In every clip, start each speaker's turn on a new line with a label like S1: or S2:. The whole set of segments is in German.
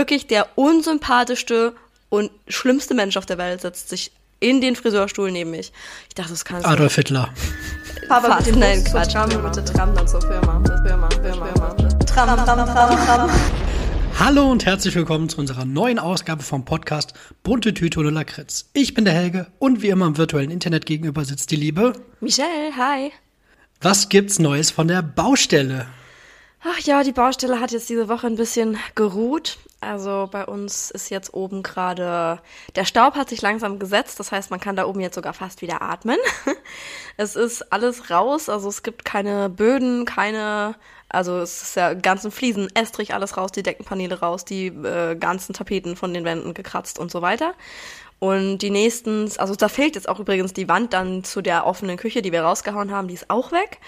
S1: Wirklich der unsympathischste und schlimmste Mensch auf der Welt setzt sich in den Friseurstuhl neben mich. Ich dachte, das kann
S2: Adolf Hitler.
S1: Papa, bitte, nein, Quatsch. Tram, bitte Tram dann zur Firma. Firma, Firma, Firma. Tram, Tram, Tram, Tram.
S2: Hallo und herzlich willkommen zu unserer neuen Ausgabe vom Podcast Bunte Tüte und Lakritz. Ich bin der Helge und wie immer im virtuellen Internet gegenüber sitzt die Liebe.
S1: Michelle, hi.
S2: Was gibt's Neues von der Baustelle?
S1: Ach ja, die Baustelle hat jetzt diese Woche ein bisschen geruht. Also bei uns ist jetzt oben gerade, der Staub hat sich langsam gesetzt, das heißt, man kann da oben jetzt sogar fast wieder atmen. Es ist alles raus, also es gibt keine Böden, keine, also es ist ja ganzen Fliesen, Estrich, alles raus, die Deckenpaneele raus, die äh, ganzen Tapeten von den Wänden gekratzt und so weiter. Und die nächsten, also da fehlt jetzt auch übrigens die Wand dann zu der offenen Küche, die wir rausgehauen haben, die ist auch weg.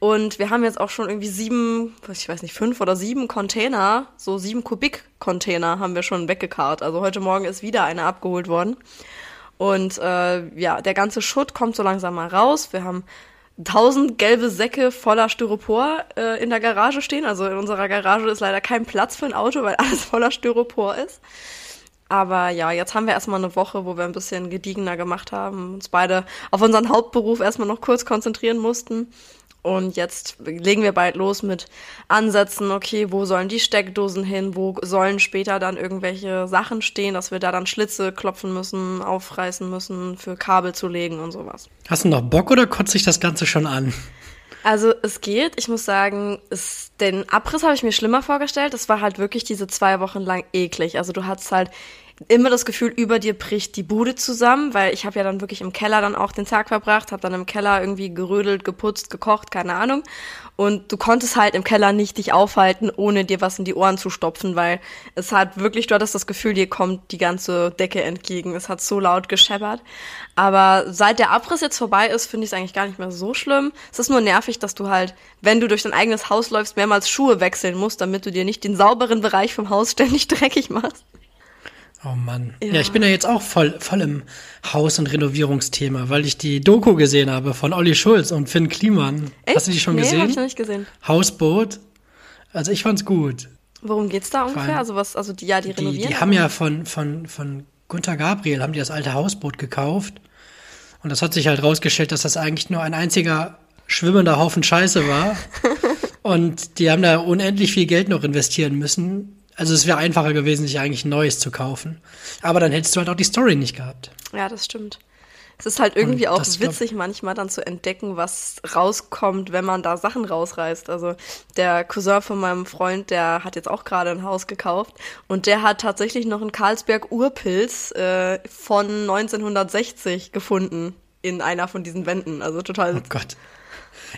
S1: Und wir haben jetzt auch schon irgendwie sieben, ich weiß nicht, fünf oder sieben Container, so sieben Kubik-Container haben wir schon weggekarrt. Also heute Morgen ist wieder einer abgeholt worden. Und äh, ja, der ganze Schutt kommt so langsam mal raus. Wir haben tausend gelbe Säcke voller Styropor äh, in der Garage stehen. Also in unserer Garage ist leider kein Platz für ein Auto, weil alles voller Styropor ist. Aber ja, jetzt haben wir erstmal eine Woche, wo wir ein bisschen gediegener gemacht haben, uns beide auf unseren Hauptberuf erstmal noch kurz konzentrieren mussten. Und jetzt legen wir bald los mit Ansätzen, okay, wo sollen die Steckdosen hin, wo sollen später dann irgendwelche Sachen stehen, dass wir da dann Schlitze klopfen müssen, aufreißen müssen, für Kabel zu legen und sowas.
S2: Hast du noch Bock oder kotzt sich das Ganze schon an?
S1: Also es geht, ich muss sagen, es, den Abriss habe ich mir schlimmer vorgestellt. Es war halt wirklich diese zwei Wochen lang eklig. Also du hattest halt immer das Gefühl, über dir bricht die Bude zusammen, weil ich habe ja dann wirklich im Keller dann auch den Tag verbracht, habe dann im Keller irgendwie gerödelt, geputzt, gekocht, keine Ahnung. Und du konntest halt im Keller nicht dich aufhalten, ohne dir was in die Ohren zu stopfen, weil es hat wirklich, du hattest das Gefühl, dir kommt die ganze Decke entgegen. Es hat so laut gescheppert. Aber seit der Abriss jetzt vorbei ist, finde ich es eigentlich gar nicht mehr so schlimm. Es ist nur nervig, dass du halt, wenn du durch dein eigenes Haus läufst, mehrmals Schuhe wechseln musst, damit du dir nicht den sauberen Bereich vom Haus ständig dreckig machst.
S2: Oh Mann. Ja. ja. ich bin ja jetzt auch voll, voll im Haus- und Renovierungsthema, weil ich die Doku gesehen habe von Olli Schulz und Finn Kliman.
S1: Echt?
S2: Hast du die schon
S1: nee,
S2: gesehen?
S1: Hab ich noch nicht gesehen.
S2: Hausboot. Also ich fand's gut.
S1: Worum geht's da ungefähr? also was, also die, ja, die renovieren?
S2: Die, die haben ja von, von, von Gunther Gabriel haben die das alte Hausboot gekauft. Und das hat sich halt rausgestellt, dass das eigentlich nur ein einziger schwimmender Haufen Scheiße war. und die haben da unendlich viel Geld noch investieren müssen also es wäre einfacher gewesen, sich eigentlich ein neues zu kaufen. Aber dann hättest du halt auch die Story nicht gehabt.
S1: Ja, das stimmt. Es ist halt irgendwie auch witzig manchmal dann zu entdecken, was rauskommt, wenn man da Sachen rausreißt. Also der Cousin von meinem Freund, der hat jetzt auch gerade ein Haus gekauft und der hat tatsächlich noch einen Karlsberg Urpilz äh, von 1960 gefunden in einer von diesen Wänden. Also total.
S2: Oh Gott.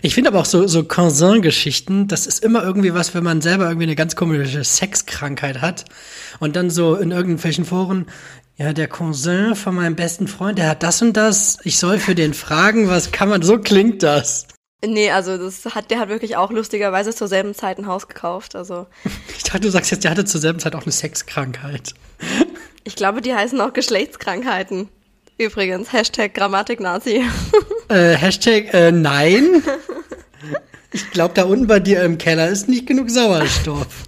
S2: Ich finde aber auch so, so Cousin-Geschichten, das ist immer irgendwie was, wenn man selber irgendwie eine ganz komische Sexkrankheit hat und dann so in irgendwelchen Foren, ja, der Cousin von meinem besten Freund, der hat das und das, ich soll für den fragen, was kann man, so klingt das.
S1: Nee, also das hat, der hat wirklich auch lustigerweise zur selben Zeit ein Haus gekauft, also.
S2: Ich dachte, du sagst jetzt, der hatte zur selben Zeit auch eine Sexkrankheit.
S1: Ich glaube, die heißen auch Geschlechtskrankheiten. Übrigens, Hashtag Grammatik-Nazi.
S2: Äh, Hashtag äh, nein. Ich glaube, da unten bei dir im Keller ist nicht genug Sauerstoff.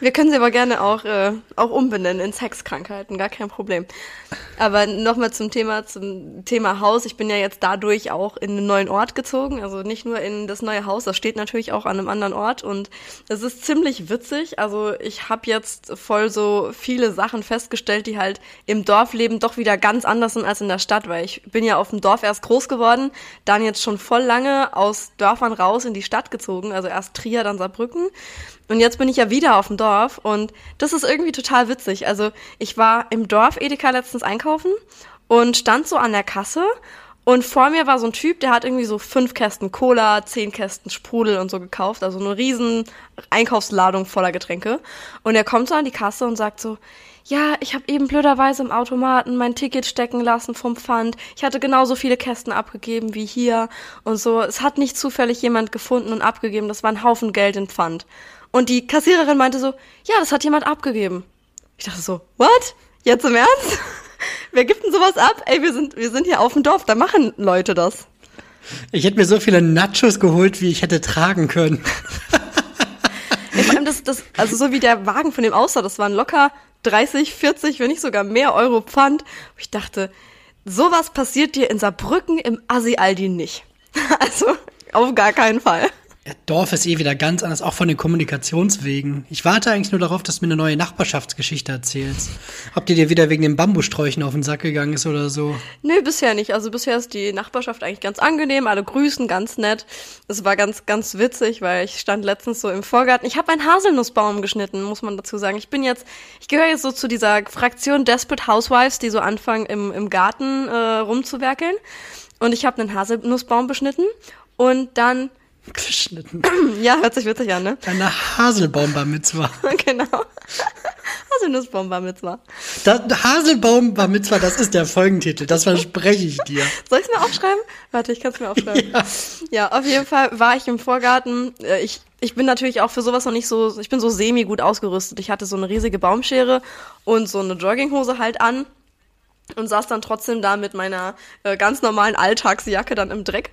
S1: Wir können sie aber gerne auch, äh, auch umbenennen in Sexkrankheiten, gar kein Problem. Aber nochmal zum Thema, zum Thema Haus. Ich bin ja jetzt dadurch auch in einen neuen Ort gezogen. Also nicht nur in das neue Haus, das steht natürlich auch an einem anderen Ort. Und es ist ziemlich witzig. Also ich habe jetzt voll so viele Sachen festgestellt, die halt im Dorfleben doch wieder ganz anders sind als in der Stadt. Weil ich bin ja auf dem Dorf erst groß geworden, dann jetzt schon voll lange aus Dörfern raus in die Stadt gezogen. Also erst Trier, dann Saarbrücken. Und jetzt bin ich ja wieder auf dem Dorf und das ist irgendwie total witzig. Also ich war im Dorf Edeka letztens einkaufen und stand so an der Kasse und vor mir war so ein Typ, der hat irgendwie so fünf Kästen Cola, zehn Kästen Sprudel und so gekauft, also eine riesen Einkaufsladung voller Getränke. Und er kommt so an die Kasse und sagt so, ja, ich habe eben blöderweise im Automaten mein Ticket stecken lassen vom Pfand. Ich hatte genauso viele Kästen abgegeben wie hier und so. Es hat nicht zufällig jemand gefunden und abgegeben. Das war ein Haufen Geld in Pfand. Und die Kassiererin meinte so, ja, das hat jemand abgegeben. Ich dachte so, what? Jetzt im Ernst? Wer gibt denn sowas ab? Ey, wir sind, wir sind hier auf dem Dorf, da machen Leute das.
S2: Ich hätte mir so viele Nachos geholt, wie ich hätte tragen können.
S1: vor allem das, das, also so wie der Wagen von dem aussah, das waren locker 30, 40, wenn nicht sogar mehr Euro Pfand. Ich dachte, sowas passiert dir in Saarbrücken im Assi-Aldi nicht. Also auf gar keinen Fall.
S2: Ja, Dorf ist eh wieder ganz anders, auch von den Kommunikationswegen. Ich warte eigentlich nur darauf, dass du mir eine neue Nachbarschaftsgeschichte erzählst. Ob die dir wieder wegen den Bambusträuchen auf den Sack gegangen ist oder so.
S1: Nö, bisher nicht. Also bisher ist die Nachbarschaft eigentlich ganz angenehm, alle grüßen, ganz nett. Es war ganz, ganz witzig, weil ich stand letztens so im Vorgarten. Ich habe einen Haselnussbaum geschnitten, muss man dazu sagen. Ich bin jetzt, ich gehöre jetzt so zu dieser Fraktion Desperate Housewives, die so anfangen, im, im Garten äh, rumzuwerkeln. Und ich habe einen Haselnussbaum beschnitten und dann
S2: Geschnitten.
S1: ja, hört sich witzig an, ne?
S2: Eine Haselbaumbar Mitzwa.
S1: genau. Haselnussbaum Bar Mitzwa.
S2: Das, Haselbaumbar Mitzwa, das ist der Folgentitel. Das verspreche ich dir.
S1: Soll ich es mir aufschreiben? Warte, ich kann es mir aufschreiben. Ja. ja, auf jeden Fall war ich im Vorgarten. Äh, ich, ich bin natürlich auch für sowas noch nicht so, ich bin so semi gut ausgerüstet. Ich hatte so eine riesige Baumschere und so eine Jogginghose halt an und saß dann trotzdem da mit meiner äh, ganz normalen Alltagsjacke dann im Dreck.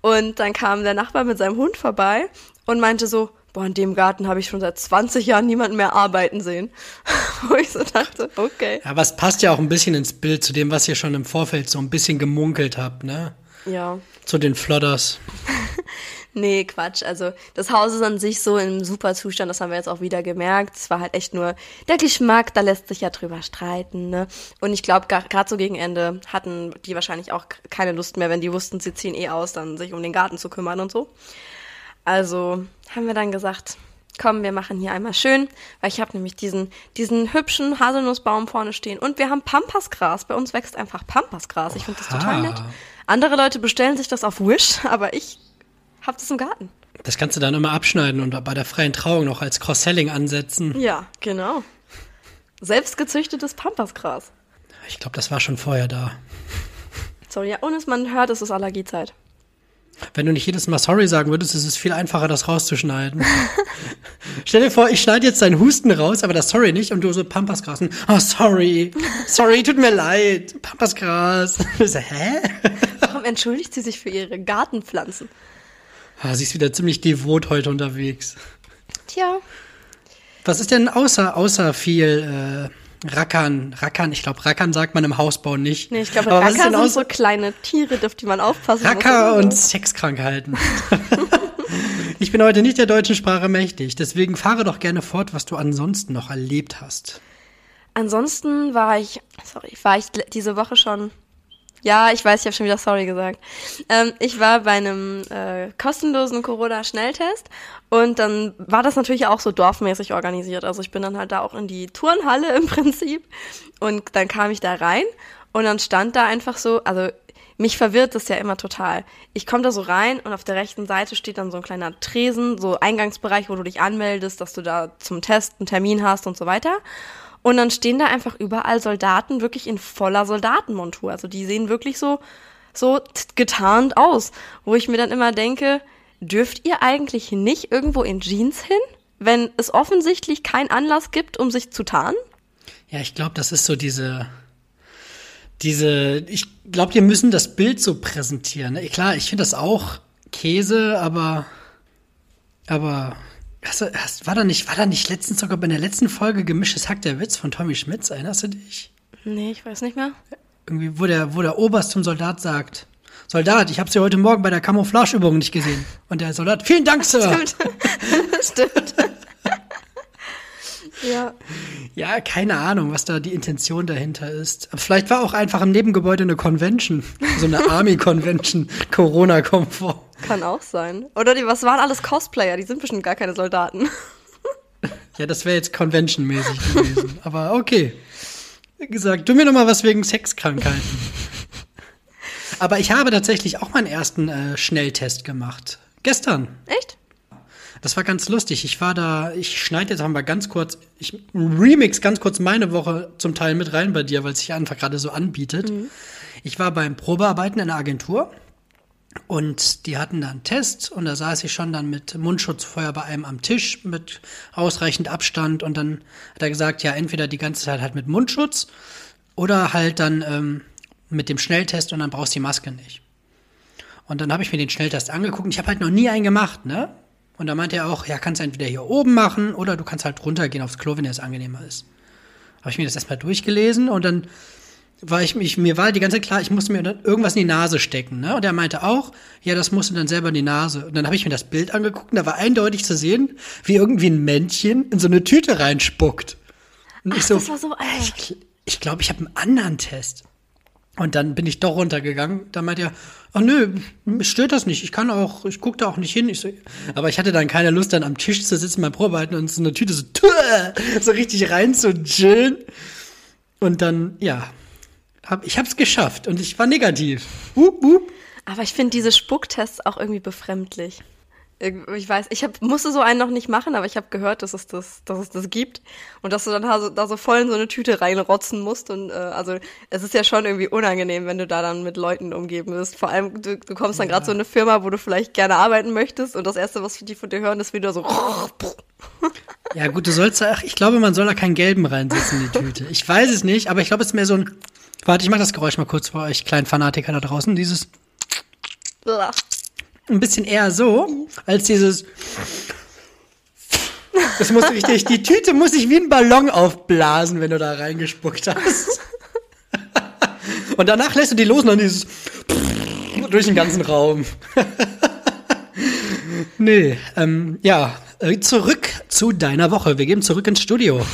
S1: Und dann kam der Nachbar mit seinem Hund vorbei und meinte so, boah, in dem Garten habe ich schon seit 20 Jahren niemanden mehr arbeiten sehen. Wo ich so dachte, okay.
S2: Ja, aber es passt ja auch ein bisschen ins Bild zu dem, was ihr schon im Vorfeld so ein bisschen gemunkelt habt, ne?
S1: Ja.
S2: Zu den Flodders.
S1: Nee, Quatsch. Also das Haus ist an sich so im super Zustand, das haben wir jetzt auch wieder gemerkt. Es war halt echt nur der Geschmack, da lässt sich ja drüber streiten. Ne? Und ich glaube, gerade so gegen Ende hatten die wahrscheinlich auch keine Lust mehr, wenn die wussten, sie ziehen eh aus, dann sich um den Garten zu kümmern und so. Also haben wir dann gesagt, komm, wir machen hier einmal schön, weil ich habe nämlich diesen, diesen hübschen Haselnussbaum vorne stehen und wir haben Pampasgras. Bei uns wächst einfach Pampasgras. Ich finde das total nett. Andere Leute bestellen sich das auf Wish, aber ich hab das im Garten.
S2: Das kannst du dann immer abschneiden und bei der freien Trauung noch als Cross-Selling ansetzen.
S1: Ja, genau. Selbstgezüchtetes Pampasgras.
S2: Ich glaube, das war schon vorher da.
S1: Sorry, ja, ohne es man hört, ist es Allergiezeit.
S2: Wenn du nicht jedes Mal sorry sagen würdest, ist es viel einfacher, das rauszuschneiden. Stell dir vor, ich schneide jetzt deinen Husten raus, aber das sorry nicht und du so Pampasgras. Oh, sorry. Sorry, tut mir leid. Pampasgras. Hä?
S1: Warum entschuldigt sie sich für ihre Gartenpflanzen?
S2: Ah, sie ist wieder ziemlich devot heute unterwegs.
S1: Tja.
S2: Was ist denn außer, außer viel äh, Rackern? Rackern, ich glaube, Rackern sagt man im Hausbau nicht.
S1: Nee, ich glaube, Racker sind so kleine Tiere, auf die man aufpassen
S2: Racker muss. Racker und Sexkrankheiten. ich bin heute nicht der deutschen Sprache mächtig, deswegen fahre doch gerne fort, was du ansonsten noch erlebt hast.
S1: Ansonsten war ich, sorry, war ich diese Woche schon ja, ich weiß, ich habe schon wieder sorry gesagt. Ähm, ich war bei einem äh, kostenlosen Corona-Schnelltest und dann war das natürlich auch so dorfmäßig organisiert. Also ich bin dann halt da auch in die Turnhalle im Prinzip und dann kam ich da rein und dann stand da einfach so, also mich verwirrt das ja immer total. Ich komme da so rein und auf der rechten Seite steht dann so ein kleiner Tresen, so Eingangsbereich, wo du dich anmeldest, dass du da zum Test einen Termin hast und so weiter. Und dann stehen da einfach überall Soldaten wirklich in voller Soldatenmontur. Also die sehen wirklich so, so getarnt aus. Wo ich mir dann immer denke, dürft ihr eigentlich nicht irgendwo in Jeans hin, wenn es offensichtlich keinen Anlass gibt, um sich zu tarnen?
S2: Ja, ich glaube, das ist so diese, diese, ich glaube, wir müssen das Bild so präsentieren. Klar, ich finde das auch Käse, aber, aber Hast du, hast, war da nicht, war da nicht letztens sogar bei der letzten Folge gemischtes Hack der Witz von Tommy Schmitz? Erinnerst du dich?
S1: Nee, ich weiß nicht mehr.
S2: Irgendwie, wo der, wo der Oberst zum Soldat sagt, Soldat, ich habe Sie heute Morgen bei der Camouflageübung nicht gesehen. Und der Soldat, vielen Dank, Sir.
S1: Stimmt. Stimmt.
S2: ja. Ja, keine Ahnung, was da die Intention dahinter ist. Vielleicht war auch einfach im Nebengebäude eine Convention. So eine Army-Convention, Corona-Komfort.
S1: Kann auch sein. Oder die, was waren alles Cosplayer? Die sind bestimmt gar keine Soldaten.
S2: Ja, das wäre jetzt conventionmäßig gewesen. Aber okay. Wie gesagt, du mir noch mal was wegen Sexkrankheiten. Aber ich habe tatsächlich auch meinen ersten äh, Schnelltest gemacht. Gestern.
S1: Echt?
S2: Das war ganz lustig. Ich war da, ich schneide jetzt mal ganz kurz, ich remix ganz kurz meine Woche zum Teil mit rein bei dir, weil es sich einfach gerade so anbietet. Mhm. Ich war beim Probearbeiten in der Agentur und die hatten da einen Test und da saß ich schon dann mit Mundschutz vorher bei einem am Tisch mit ausreichend Abstand und dann hat er gesagt, ja, entweder die ganze Zeit halt mit Mundschutz oder halt dann ähm, mit dem Schnelltest und dann brauchst du die Maske nicht. Und dann habe ich mir den Schnelltest angeguckt und ich habe halt noch nie einen gemacht, ne? Und da meinte er auch, ja, kannst du entweder hier oben machen oder du kannst halt runtergehen aufs Klo, wenn dir das angenehmer ist. Habe ich mir das erstmal durchgelesen und dann war ich mich, mir war die ganze Zeit klar, ich musste mir dann irgendwas in die Nase stecken, ne? Und er meinte auch, ja, das musst du dann selber in die Nase. Und dann habe ich mir das Bild angeguckt und da war eindeutig zu sehen, wie irgendwie ein Männchen in so eine Tüte reinspuckt. Und
S1: Ach,
S2: ich so,
S1: das war so,
S2: äh, ich glaube, ich, glaub, ich habe einen anderen Test. Und dann bin ich doch runtergegangen. Da meinte er, ach nö, mich stört das nicht. Ich kann auch, ich gucke da auch nicht hin. Ich so, aber ich hatte dann keine Lust, dann am Tisch zu sitzen beim Probearbeiten und so eine Tüte so, so richtig rein zu chillen. Und dann, ja, hab, ich hab's geschafft und ich war negativ. Hup, hup.
S1: Aber ich finde diese Spucktests auch irgendwie befremdlich. Ich weiß, ich hab, musste so einen noch nicht machen, aber ich habe gehört, dass es das, dass es das gibt und dass du dann da so, da so voll in so eine Tüte reinrotzen musst und äh, also es ist ja schon irgendwie unangenehm, wenn du da dann mit Leuten umgeben bist. Vor allem du, du kommst dann ja. gerade so in eine Firma, wo du vielleicht gerne arbeiten möchtest und das erste, was die von dir hören, ist wieder so.
S2: Ja gut, du sollst, ach, ich glaube, man soll da keinen gelben reinsetzen in die Tüte. Ich weiß es nicht, aber ich glaube, es ist mehr so ein. Warte, ich mach das Geräusch mal kurz vor euch kleinen Fanatiker da draußen. Dieses ein bisschen eher so, als dieses. Das muss richtig, die Tüte muss sich wie ein Ballon aufblasen, wenn du da reingespuckt hast. Und danach lässt du die los und dann dieses durch den ganzen Raum. nee, ähm, ja, äh, zurück zu deiner Woche. Wir gehen zurück ins Studio.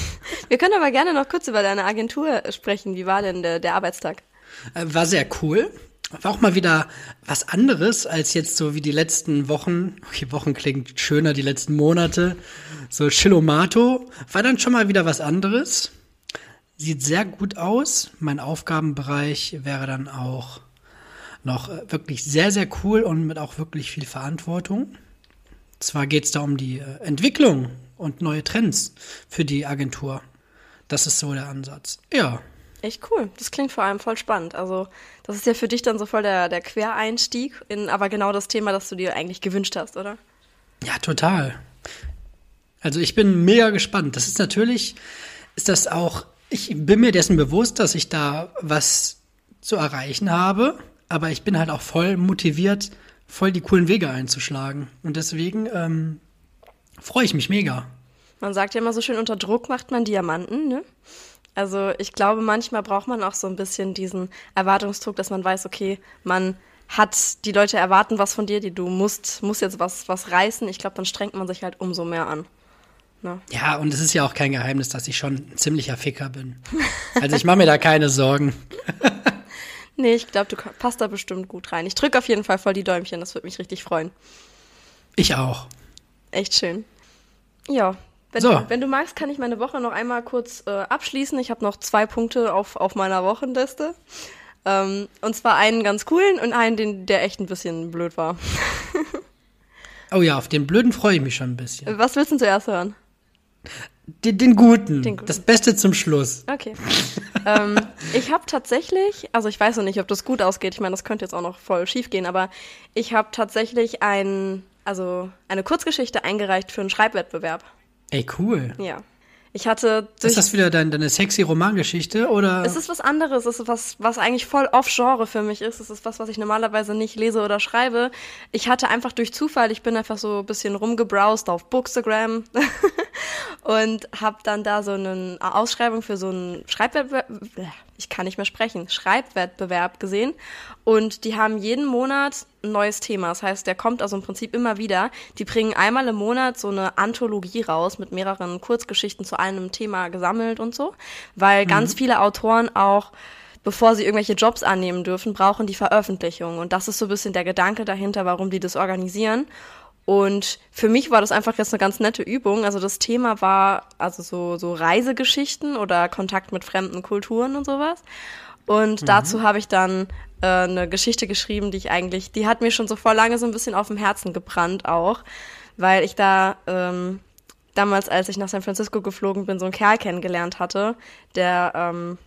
S1: Wir können aber gerne noch kurz über deine Agentur sprechen. Wie war denn der, der Arbeitstag?
S2: Äh, war sehr cool war auch mal wieder was anderes als jetzt so wie die letzten Wochen. Okay, Wochen klingt schöner, die letzten Monate. So Chilomato war dann schon mal wieder was anderes. Sieht sehr gut aus. Mein Aufgabenbereich wäre dann auch noch äh, wirklich sehr, sehr cool und mit auch wirklich viel Verantwortung. Zwar geht es da um die äh, Entwicklung und neue Trends für die Agentur. Das ist so der Ansatz. Ja.
S1: Echt cool. Das klingt vor allem voll spannend. Also, das ist ja für dich dann so voll der, der Quereinstieg in aber genau das Thema, das du dir eigentlich gewünscht hast, oder?
S2: Ja, total. Also, ich bin mega gespannt. Das ist natürlich, ist das auch, ich bin mir dessen bewusst, dass ich da was zu erreichen habe, aber ich bin halt auch voll motiviert, voll die coolen Wege einzuschlagen. Und deswegen ähm, freue ich mich mega.
S1: Man sagt ja immer so schön, unter Druck macht man Diamanten, ne? Also ich glaube, manchmal braucht man auch so ein bisschen diesen Erwartungsdruck, dass man weiß, okay, man hat, die Leute erwarten was von dir, die du musst, musst jetzt was, was reißen. Ich glaube, dann strengt man sich halt umso mehr an.
S2: Ne? Ja, und es ist ja auch kein Geheimnis, dass ich schon ein ziemlicher Ficker bin. Also ich mache mir da keine Sorgen.
S1: nee, ich glaube, du passt da bestimmt gut rein. Ich drücke auf jeden Fall voll die Däumchen, das würde mich richtig freuen.
S2: Ich auch.
S1: Echt schön. Ja, wenn, so. du, wenn du magst, kann ich meine Woche noch einmal kurz äh, abschließen. Ich habe noch zwei Punkte auf, auf meiner Wochenliste. Ähm, und zwar einen ganz coolen und einen, den, der echt ein bisschen blöd war.
S2: oh ja, auf den blöden freue ich mich schon ein bisschen.
S1: Was willst du zuerst hören?
S2: Den, den, guten. den, guten. Das Beste zum Schluss.
S1: Okay. ähm, ich habe tatsächlich, also ich weiß noch nicht, ob das gut ausgeht. Ich meine, das könnte jetzt auch noch voll schief gehen, aber ich habe tatsächlich ein, also eine Kurzgeschichte eingereicht für einen Schreibwettbewerb.
S2: Ey, cool.
S1: Ja. Ich hatte
S2: ist das wieder dein, deine sexy Romangeschichte oder?
S1: Es ist was anderes. Es ist was, was eigentlich voll off-Genre für mich ist. Es ist was, was ich normalerweise nicht lese oder schreibe. Ich hatte einfach durch Zufall, ich bin einfach so ein bisschen rumgebrowst auf Bookstagram und habe dann da so eine Ausschreibung für so einen Schreibwettbewerb, ich kann nicht mehr sprechen, Schreibwettbewerb gesehen. Und die haben jeden Monat ein neues Thema. Das heißt, der kommt also im Prinzip immer wieder. Die bringen einmal im Monat so eine Anthologie raus mit mehreren Kurzgeschichten zu einem Thema gesammelt und so, weil mhm. ganz viele Autoren auch bevor sie irgendwelche Jobs annehmen dürfen, brauchen die Veröffentlichung. Und das ist so ein bisschen der Gedanke dahinter, warum die das organisieren. Und für mich war das einfach jetzt eine ganz nette Übung. Also das Thema war also so, so Reisegeschichten oder Kontakt mit fremden Kulturen und sowas. Und mhm. dazu habe ich dann äh, eine Geschichte geschrieben, die ich eigentlich, die hat mir schon so vor lange so ein bisschen auf dem Herzen gebrannt auch, weil ich da ähm, damals, als ich nach San Francisco geflogen bin, so einen Kerl kennengelernt hatte, der ähm,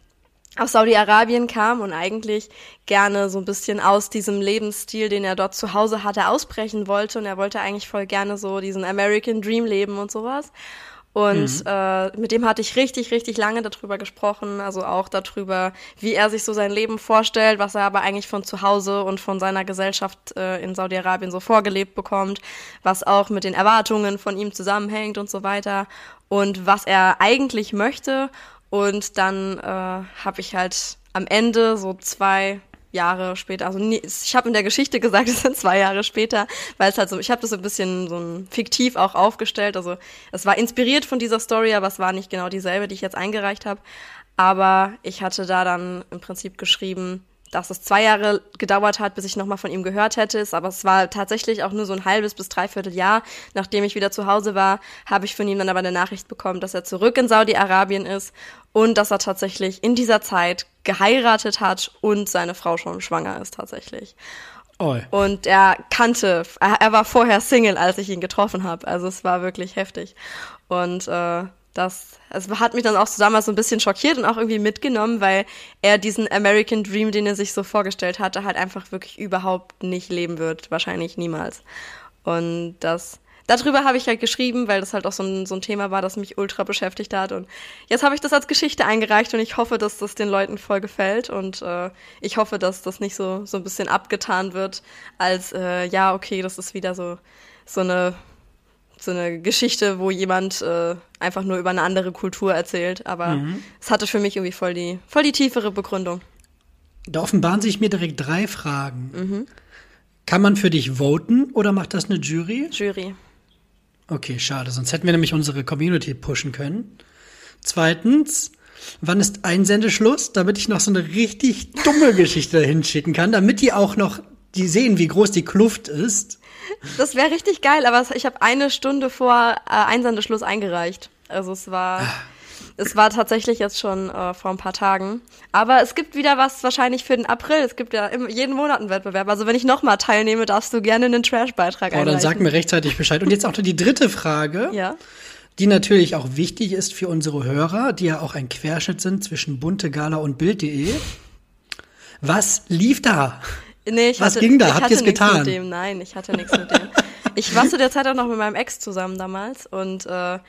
S1: aus Saudi-Arabien kam und eigentlich gerne so ein bisschen aus diesem Lebensstil, den er dort zu Hause hatte, ausbrechen wollte. Und er wollte eigentlich voll gerne so diesen American Dream leben und sowas. Und äh, mit dem hatte ich richtig, richtig lange darüber gesprochen. Also auch darüber, wie er sich so sein Leben vorstellt, was er aber eigentlich von zu Hause und von seiner Gesellschaft äh, in Saudi-Arabien so vorgelebt bekommt, was auch mit den Erwartungen von ihm zusammenhängt und so weiter. Und was er eigentlich möchte. Und dann äh, habe ich halt am Ende so zwei Jahre später, also nie, ich habe in der Geschichte gesagt, es sind zwei Jahre später, weil es halt so, ich habe das so ein bisschen so ein fiktiv auch aufgestellt. Also es war inspiriert von dieser Story, aber es war nicht genau dieselbe, die ich jetzt eingereicht habe. Aber ich hatte da dann im Prinzip geschrieben, dass es zwei Jahre gedauert hat, bis ich nochmal von ihm gehört hätte. Aber es war tatsächlich auch nur so ein halbes bis dreiviertel Jahr, nachdem ich wieder zu Hause war, habe ich von ihm dann aber eine Nachricht bekommen, dass er zurück in Saudi-Arabien ist und dass er tatsächlich in dieser Zeit geheiratet hat und seine Frau schon schwanger ist tatsächlich. Oh. Und er kannte, er, war vorher Single, als ich ihn getroffen habe. Also es war wirklich heftig. Und äh, das, es hat mich dann auch so damals so ein bisschen schockiert und auch irgendwie mitgenommen, weil er diesen American Dream, den er sich so vorgestellt hatte, halt einfach wirklich überhaupt nicht leben wird. Wahrscheinlich niemals. Und das, darüber habe ich halt geschrieben, weil das halt auch so ein, so ein Thema war, das mich ultra beschäftigt hat. Und jetzt habe ich das als Geschichte eingereicht und ich hoffe, dass das den Leuten voll gefällt. Und äh, ich hoffe, dass das nicht so, so ein bisschen abgetan wird, als äh, ja, okay, das ist wieder so, so eine so eine Geschichte, wo jemand äh, einfach nur über eine andere Kultur erzählt. Aber mhm. es hatte für mich irgendwie voll die, voll die tiefere Begründung.
S2: Da offenbaren sich mir direkt drei Fragen. Mhm. Kann man für dich voten oder macht das eine Jury?
S1: Jury.
S2: Okay, schade, sonst hätten wir nämlich unsere Community pushen können. Zweitens, wann ist Einsendeschluss, damit ich noch so eine richtig dumme Geschichte dahin schicken kann, damit die auch noch die sehen, wie groß die Kluft ist.
S1: Das wäre richtig geil, aber ich habe eine Stunde vor äh, Einsendeschluss eingereicht. Also es war, es war tatsächlich jetzt schon äh, vor ein paar Tagen. Aber es gibt wieder was wahrscheinlich für den April. Es gibt ja im, jeden Monat einen Wettbewerb. Also wenn ich nochmal teilnehme, darfst du gerne einen Trash-Beitrag
S2: einreichen. Oh, dann sag mir rechtzeitig Bescheid. Und jetzt auch die dritte Frage.
S1: Ja.
S2: Die natürlich auch wichtig ist für unsere Hörer, die ja auch ein Querschnitt sind zwischen bunte Gala und Bild.de. Was lief da?
S1: Nee, ich
S2: Was
S1: hatte,
S2: ging da? Habt ihr es getan?
S1: Mit dem. Nein, ich hatte nichts mit dem. Ich war zu der Zeit auch noch mit meinem Ex zusammen damals und äh,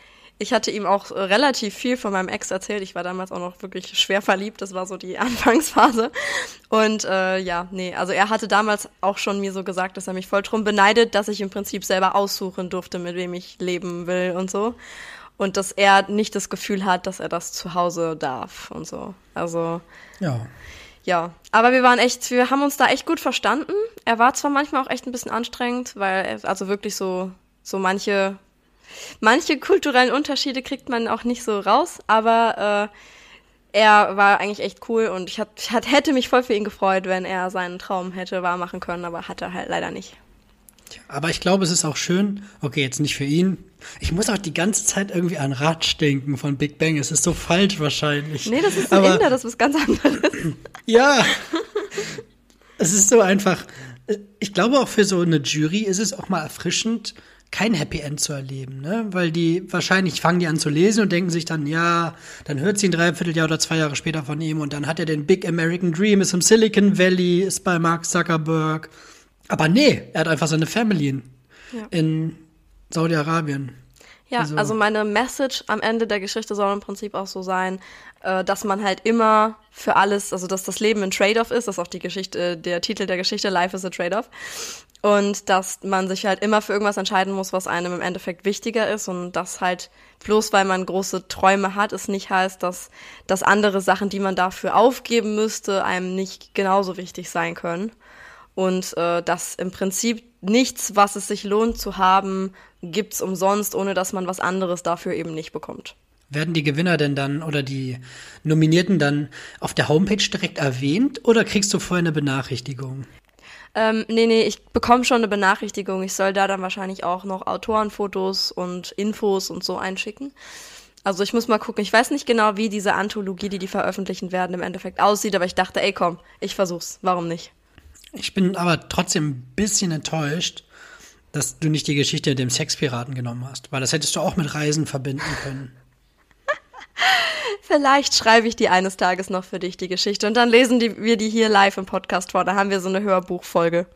S1: ich hatte ihm auch relativ viel von meinem Ex erzählt. Ich war damals auch noch wirklich schwer verliebt. Das war so die Anfangsphase. Und äh, ja, nee, also er hatte damals auch schon mir so gesagt, dass er mich voll drum beneidet, dass ich im Prinzip selber aussuchen durfte, mit wem ich leben will und so. Und dass er nicht das Gefühl hat, dass er das zu Hause darf und so. Also.
S2: Ja.
S1: Ja, aber wir waren echt, wir haben uns da echt gut verstanden. Er war zwar manchmal auch echt ein bisschen anstrengend, weil er, also wirklich so, so manche, manche kulturellen Unterschiede kriegt man auch nicht so raus, aber äh, er war eigentlich echt cool und ich, hat, hat, hätte mich voll für ihn gefreut, wenn er seinen Traum hätte wahrmachen können, aber hat er halt leider nicht.
S2: Aber ich glaube, es ist auch schön, okay, jetzt nicht für ihn. Ich muss auch die ganze Zeit irgendwie an Ratsch denken von Big Bang. Es ist so falsch wahrscheinlich.
S1: Nee, das ist ein Aber, Inder, das ist was ganz anderes.
S2: Ja. es ist so einfach. Ich glaube auch für so eine Jury ist es auch mal erfrischend, kein Happy End zu erleben, ne? Weil die wahrscheinlich fangen die an zu lesen und denken sich dann, ja, dann hört sie ein Dreivierteljahr oder zwei Jahre später von ihm und dann hat er den Big American Dream, ist im Silicon Valley, ist bei Mark Zuckerberg aber nee, er hat einfach seine Family in, ja. in Saudi-Arabien.
S1: Ja, also, also, meine Message am Ende der Geschichte soll im Prinzip auch so sein, äh, dass man halt immer für alles, also dass das Leben ein Trade-off ist, das ist auch die Geschichte, der Titel der Geschichte, Life is a Trade-off. Und dass man sich halt immer für irgendwas entscheiden muss, was einem im Endeffekt wichtiger ist und dass halt bloß weil man große Träume hat, es nicht heißt, dass, dass andere Sachen, die man dafür aufgeben müsste, einem nicht genauso wichtig sein können und äh, dass im Prinzip nichts, was es sich lohnt zu haben, gibt's umsonst, ohne dass man was anderes dafür eben nicht bekommt.
S2: Werden die Gewinner denn dann oder die Nominierten dann auf der Homepage direkt erwähnt oder kriegst du vorher eine Benachrichtigung?
S1: Ähm, nee, nee, ich bekomme schon eine Benachrichtigung. Ich soll da dann wahrscheinlich auch noch Autorenfotos und Infos und so einschicken. Also ich muss mal gucken. Ich weiß nicht genau, wie diese Anthologie, die die veröffentlichen werden, im Endeffekt aussieht, aber ich dachte, ey komm, ich versuch's. Warum nicht?
S2: Ich bin aber trotzdem ein bisschen enttäuscht, dass du nicht die Geschichte dem Sexpiraten genommen hast, weil das hättest du auch mit Reisen verbinden können.
S1: Vielleicht schreibe ich die eines Tages noch für dich, die Geschichte. Und dann lesen die, wir die hier live im Podcast vor. Da haben wir so eine Hörbuchfolge.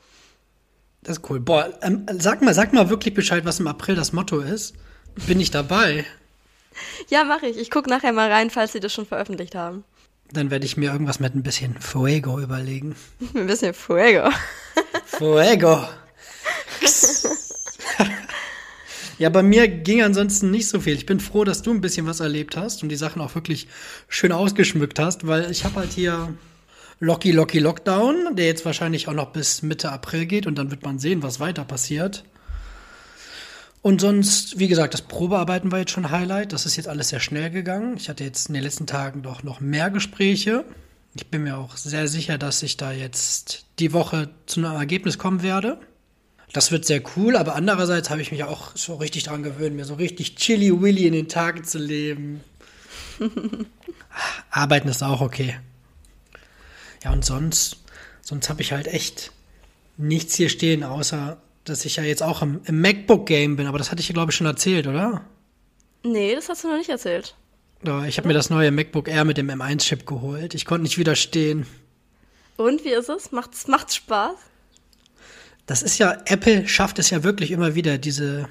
S2: Das ist cool. Boah, ähm, sag mal, sag mal wirklich Bescheid, was im April das Motto ist. Bin ich dabei?
S1: Ja, mache ich. Ich gucke nachher mal rein, falls sie das schon veröffentlicht haben.
S2: Dann werde ich mir irgendwas mit ein bisschen Fuego überlegen.
S1: Ein bisschen Fuego.
S2: Fuego. ja, bei mir ging ansonsten nicht so viel. Ich bin froh, dass du ein bisschen was erlebt hast und die Sachen auch wirklich schön ausgeschmückt hast, weil ich habe halt hier Locky Locky Lockdown, der jetzt wahrscheinlich auch noch bis Mitte April geht und dann wird man sehen, was weiter passiert. Und sonst, wie gesagt, das Probearbeiten war jetzt schon Highlight. Das ist jetzt alles sehr schnell gegangen. Ich hatte jetzt in den letzten Tagen doch noch mehr Gespräche. Ich bin mir auch sehr sicher, dass ich da jetzt die Woche zu einem Ergebnis kommen werde. Das wird sehr cool, aber andererseits habe ich mich auch so richtig dran gewöhnt, mir so richtig chilly willy in den Tagen zu leben. Arbeiten ist auch okay. Ja, und sonst, sonst habe ich halt echt nichts hier stehen, außer dass ich ja jetzt auch im, im MacBook-Game bin, aber das hatte ich, glaube ich, schon erzählt, oder?
S1: Nee, das hast du noch nicht erzählt.
S2: Ja, ich habe mir das neue MacBook Air mit dem M1-Chip geholt. Ich konnte nicht widerstehen.
S1: Und wie ist es? Macht's, macht's Spaß?
S2: Das ist ja, Apple schafft es ja wirklich immer wieder, diese,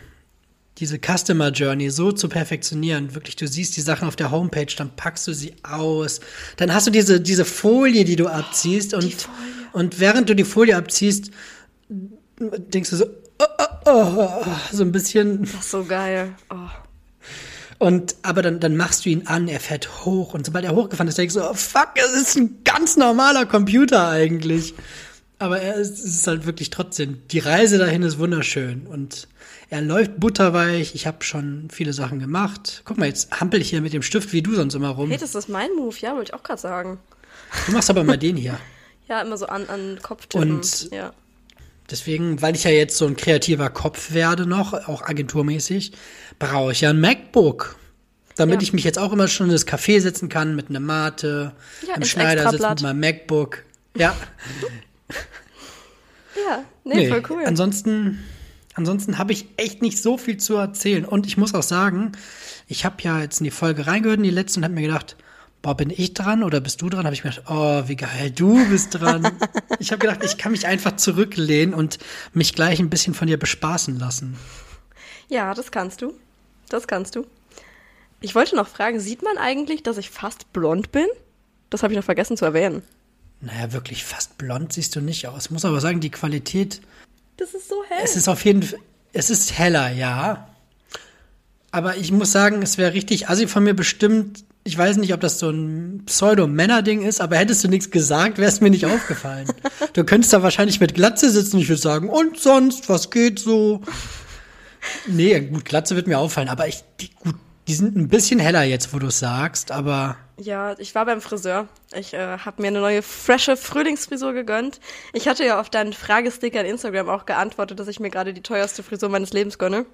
S2: diese Customer Journey so zu perfektionieren. Wirklich, du siehst die Sachen auf der Homepage, dann packst du sie aus. Dann hast du diese, diese Folie, die du abziehst. Und, und während du die Folie abziehst, denkst du so, oh, oh, oh, so ein bisschen.
S1: Das ist so geil. Oh.
S2: Und, aber dann, dann machst du ihn an, er fährt hoch. Und sobald er hochgefahren ist, denkst du, oh, fuck, es ist ein ganz normaler Computer eigentlich. Aber er ist, es ist halt wirklich trotzdem, die Reise dahin ist wunderschön. Und er läuft butterweich. Ich habe schon viele Sachen gemacht. Guck mal, jetzt hampel ich hier mit dem Stift wie du sonst immer rum.
S1: Hey, das ist mein Move, ja, wollte ich auch gerade sagen.
S2: Du machst aber mal den hier.
S1: Ja, immer so an, an Kopf tippen.
S2: Und
S1: ja.
S2: Deswegen, weil ich ja jetzt so ein kreativer Kopf werde noch, auch agenturmäßig, brauche ich ja ein MacBook. Damit
S1: Ja.
S2: ich mich jetzt auch immer schon in das Café setzen kann mit einer Mate,
S1: Ja,
S2: im Schneider sitzen mit meinem MacBook. Ja,
S1: Ja, nee,
S2: nee.
S1: voll cool.
S2: Ansonsten, ansonsten habe ich echt nicht so viel zu erzählen. Und ich muss auch sagen, ich habe ja jetzt in die Folge reingehört, in die letzte, und habe mir gedacht, boah, bin ich dran oder bist du dran? Habe ich mir gedacht, oh, wie geil, du bist dran. ich habe gedacht, ich kann mich einfach zurücklehnen und mich gleich ein bisschen von dir bespaßen lassen.
S1: Ja, das kannst du. Das kannst du. Ich wollte noch fragen, sieht man eigentlich, dass ich fast blond bin? Das habe ich noch vergessen zu erwähnen.
S2: Naja, wirklich fast blond siehst du nicht aus. Muss aber sagen, die Qualität,
S1: Das ist so hell.
S2: es ist auf jeden Fall, es ist heller, ja. Aber ich muss sagen, es wäre richtig assi von mir bestimmt. Ich weiß nicht, ob das so ein Pseudo-Männer-Ding ist, aber hättest du nichts gesagt, wäre es mir nicht aufgefallen. Du könntest da wahrscheinlich mit Glatze sitzen und ich würde sagen, und sonst, was geht so? Nee, gut, Glatze wird mir auffallen, aber ich, die, gut, die sind ein bisschen heller jetzt, wo du es sagst, aber
S1: Ja, ich war beim Friseur. Ich äh, habe mir eine neue frische Frühlingsfrisur gegönnt. Ich hatte ja auf deinen Fragesticker in Instagram auch geantwortet, dass ich mir gerade die teuerste Frisur meines Lebens gönne.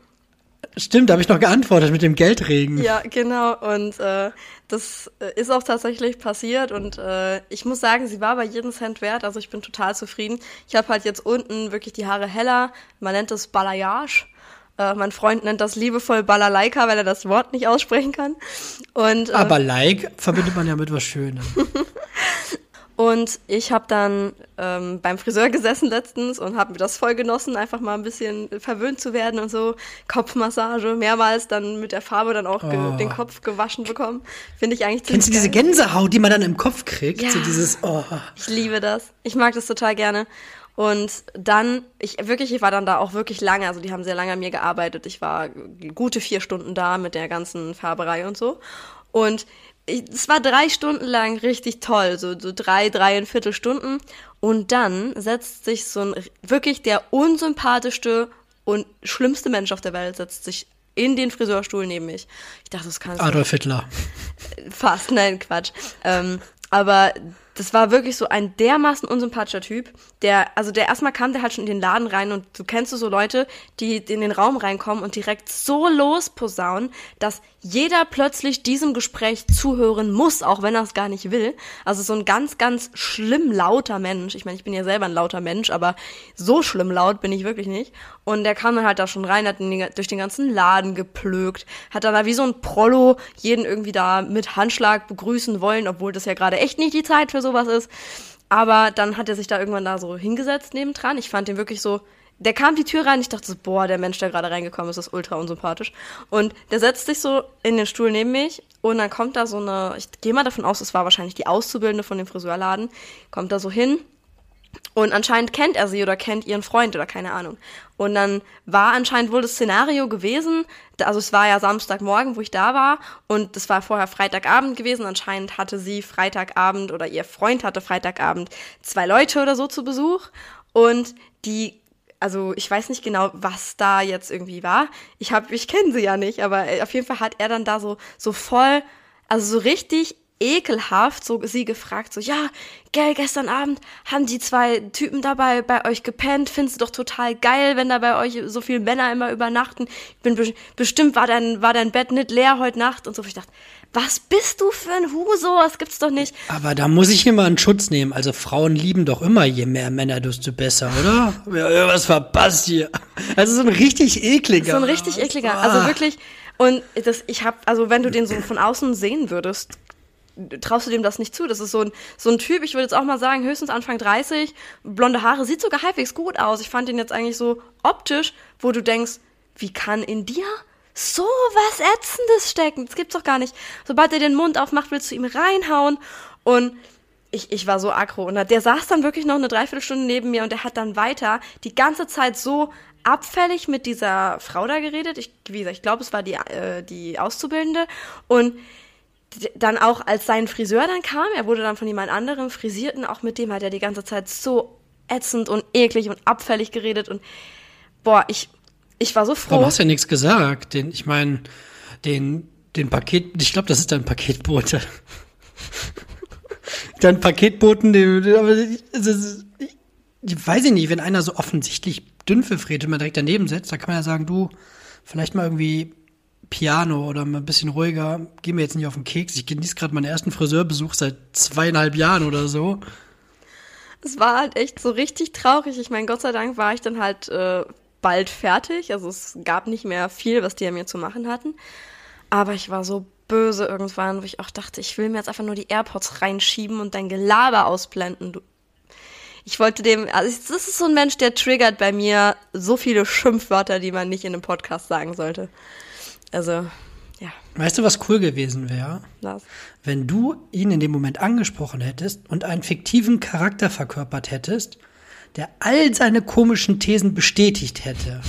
S2: Stimmt, da habe ich noch geantwortet mit dem Geldregen.
S1: Ja, genau. Und äh, das äh, ist auch tatsächlich passiert. Und äh, ich muss sagen, sie war bei jedem Cent wert. Also ich bin total zufrieden. Ich habe halt jetzt unten wirklich die Haare heller. Man nennt es Balayage. Äh, mein Freund nennt das liebevoll Balalaika, weil er das Wort nicht aussprechen kann. Und, äh,
S2: Aber like verbindet man ja mit was Schönem.
S1: Und ich habe dann ähm, beim Friseur gesessen letztens und habe mir das voll genossen, einfach mal ein bisschen verwöhnt zu werden und so. Kopfmassage, mehrmals dann mit der Farbe dann auch
S2: Oh.
S1: den Kopf gewaschen bekommen. Finde ich eigentlich
S2: Kennst du
S1: ziemlich
S2: diese
S1: geil.
S2: Gänsehaut, die man dann im Kopf kriegt?
S1: Ja.
S2: So dieses, oh.
S1: Ich liebe das. Ich mag das total gerne. Und dann, ich wirklich, ich war dann da auch wirklich lange, also die haben sehr lange an mir gearbeitet. Ich war gute vier Stunden da mit der ganzen Färberei und so. Und es war drei Stunden lang richtig toll, so, so drei, dreieinviertel Stunden. Und dann setzt sich so ein, wirklich der unsympathischste und schlimmste Mensch auf der Welt setzt sich in den Friseurstuhl neben mich. Ich dachte, das kannst du
S2: Adolf Hitler.
S1: Fast, nein, Quatsch. Ähm, aber das war wirklich so ein dermaßen unsympathischer Typ, der, also der erstmal kam der halt schon in den Laden rein und du kennst so Leute, die in den Raum reinkommen und direkt so losposaunen, dass jeder plötzlich diesem Gespräch zuhören muss, auch wenn er es gar nicht will. Also so ein ganz, ganz schlimm lauter Mensch. Ich meine, ich bin ja selber ein lauter Mensch, aber so schlimm laut bin ich wirklich nicht. Und der kam dann halt da schon rein, hat den, durch den ganzen Laden geplögt, hat dann da wie so ein Prollo jeden irgendwie da mit Handschlag begrüßen wollen, obwohl das ja gerade echt nicht die Zeit für sowas ist. Aber dann hat er sich da irgendwann da so hingesetzt nebendran. Ich fand den wirklich so der kam die Tür rein, ich dachte so, boah, der Mensch, der gerade reingekommen ist, ist ultra unsympathisch. Und der setzt sich so in den Stuhl neben mich und dann kommt da so eine, ich gehe mal davon aus, es war wahrscheinlich die Auszubildende von dem Friseurladen, kommt da so hin und anscheinend kennt er sie oder kennt ihren Freund oder keine Ahnung. Und dann war anscheinend wohl das Szenario gewesen, also es war ja Samstagmorgen, wo ich da war und es war vorher Freitagabend gewesen. Anscheinend hatte sie Freitagabend oder ihr Freund hatte Freitagabend zwei Leute oder so zu Besuch und die also ich weiß nicht genau, was da jetzt irgendwie war. Ich habe, ich kenne sie ja nicht, aber auf jeden Fall hat er dann da so so voll, also so richtig ekelhaft so sie gefragt, so, ja, gell, gestern Abend haben die zwei Typen dabei bei euch gepennt, findest du doch total geil, wenn da bei euch so viele Männer immer übernachten. Ich bin be bestimmt war dein, war dein Bett nicht leer heute Nacht und so. Ich dachte, was bist du für ein Huso? Das gibt's doch nicht.
S2: Aber da muss ich immer einen Schutz nehmen. Also Frauen lieben doch immer, je mehr Männer, desto besser, oder? Ja, was verpasst hier? Also so ein richtig ekliger.
S1: So ein richtig ekliger. Also ah. wirklich. Und das, ich hab, also wenn du den so von außen sehen würdest, traust du dem das nicht zu. Das ist so ein, so ein Typ, ich würde jetzt auch mal sagen, höchstens Anfang 30, blonde Haare, sieht sogar halbwegs gut aus. Ich fand ihn jetzt eigentlich so optisch, wo du denkst, wie kann in dir so was Ätzendes stecken? Das gibt's doch gar nicht. Sobald er den Mund aufmacht, willst du ihm reinhauen und ich, ich war so aggro. Und der saß dann wirklich noch eine Dreiviertelstunde neben mir und der hat dann weiter die ganze Zeit so abfällig mit dieser Frau da geredet. Ich, wie gesagt, ich glaube, es war die, äh, die Auszubildende. Und dann auch, als sein Friseur dann kam, er wurde dann von jemand anderem frisiert und auch mit dem hat er die ganze Zeit so ätzend und eklig und abfällig geredet und boah, ich, ich war so froh.
S2: Warum hast du ja nichts gesagt? Den, ich meine, den, den Paket, ich glaube, das ist dein Paketbote. dein Paketboten, den, ich, ich weiß ich nicht, wenn einer so offensichtlich Dünnpfiff redet, man direkt daneben setzt, da kann man ja sagen, du, vielleicht mal irgendwie Piano oder mal ein bisschen ruhiger, geh mir jetzt nicht auf den Keks. Ich genieße gerade meinen ersten Friseurbesuch seit zweieinhalb Jahren oder so.
S1: Es war halt echt so richtig traurig. Ich meine, Gott sei Dank war ich dann halt äh, bald fertig. Also es gab nicht mehr viel, was die ja mir zu machen hatten. Aber ich war so böse irgendwann, wo ich auch dachte, ich will mir jetzt einfach nur die AirPods reinschieben und dein Gelaber ausblenden. Du ich wollte dem, also das ist so ein Mensch, der triggert bei mir so viele Schimpfwörter, die man nicht in einem Podcast sagen sollte. Also, ja.
S2: Weißt du, was cool gewesen wäre? Was? Wenn du ihn in dem Moment angesprochen hättest und einen fiktiven Charakter verkörpert hättest, der all seine komischen Thesen bestätigt hätte.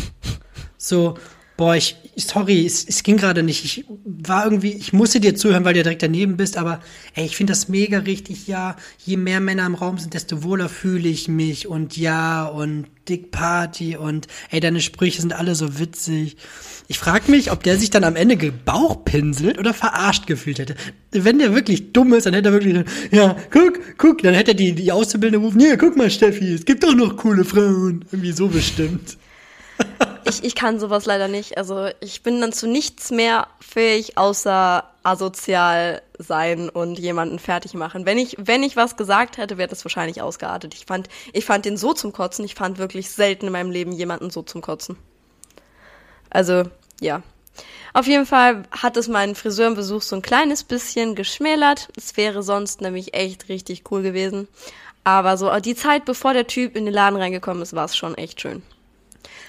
S2: So, boah, ich, sorry, es, es ging gerade nicht. Ich war irgendwie, ich musste dir zuhören, weil du direkt daneben bist, aber ey, ich finde das mega richtig, ja. Je mehr Männer im Raum sind, desto wohler fühle ich mich und ja und Dick Party und ey, deine Sprüche sind alle so witzig. Ich frage mich, ob der sich dann am Ende gebauchpinselt oder verarscht gefühlt hätte. Wenn der wirklich dumm ist, dann hätte er wirklich, ja, guck, guck, dann hätte er die, die Auszubildende rufen, ja, guck mal, Steffi, es gibt doch noch coole Frauen. Irgendwie so bestimmt
S1: ich, ich kann sowas leider nicht. Also ich bin dann zu nichts mehr fähig, außer asozial sein und jemanden fertig machen. Wenn ich, wenn ich was gesagt hätte, wäre das wahrscheinlich ausgeartet. Ich fand, ich fand den so zum Kotzen. Ich fand wirklich selten in meinem Leben jemanden so zum Kotzen. Also, ja. Auf jeden Fall hat es meinen Friseurenbesuch so ein kleines bisschen geschmälert. Es wäre sonst nämlich echt richtig cool gewesen. Aber so die Zeit, bevor der Typ in den Laden reingekommen ist, war es schon echt schön.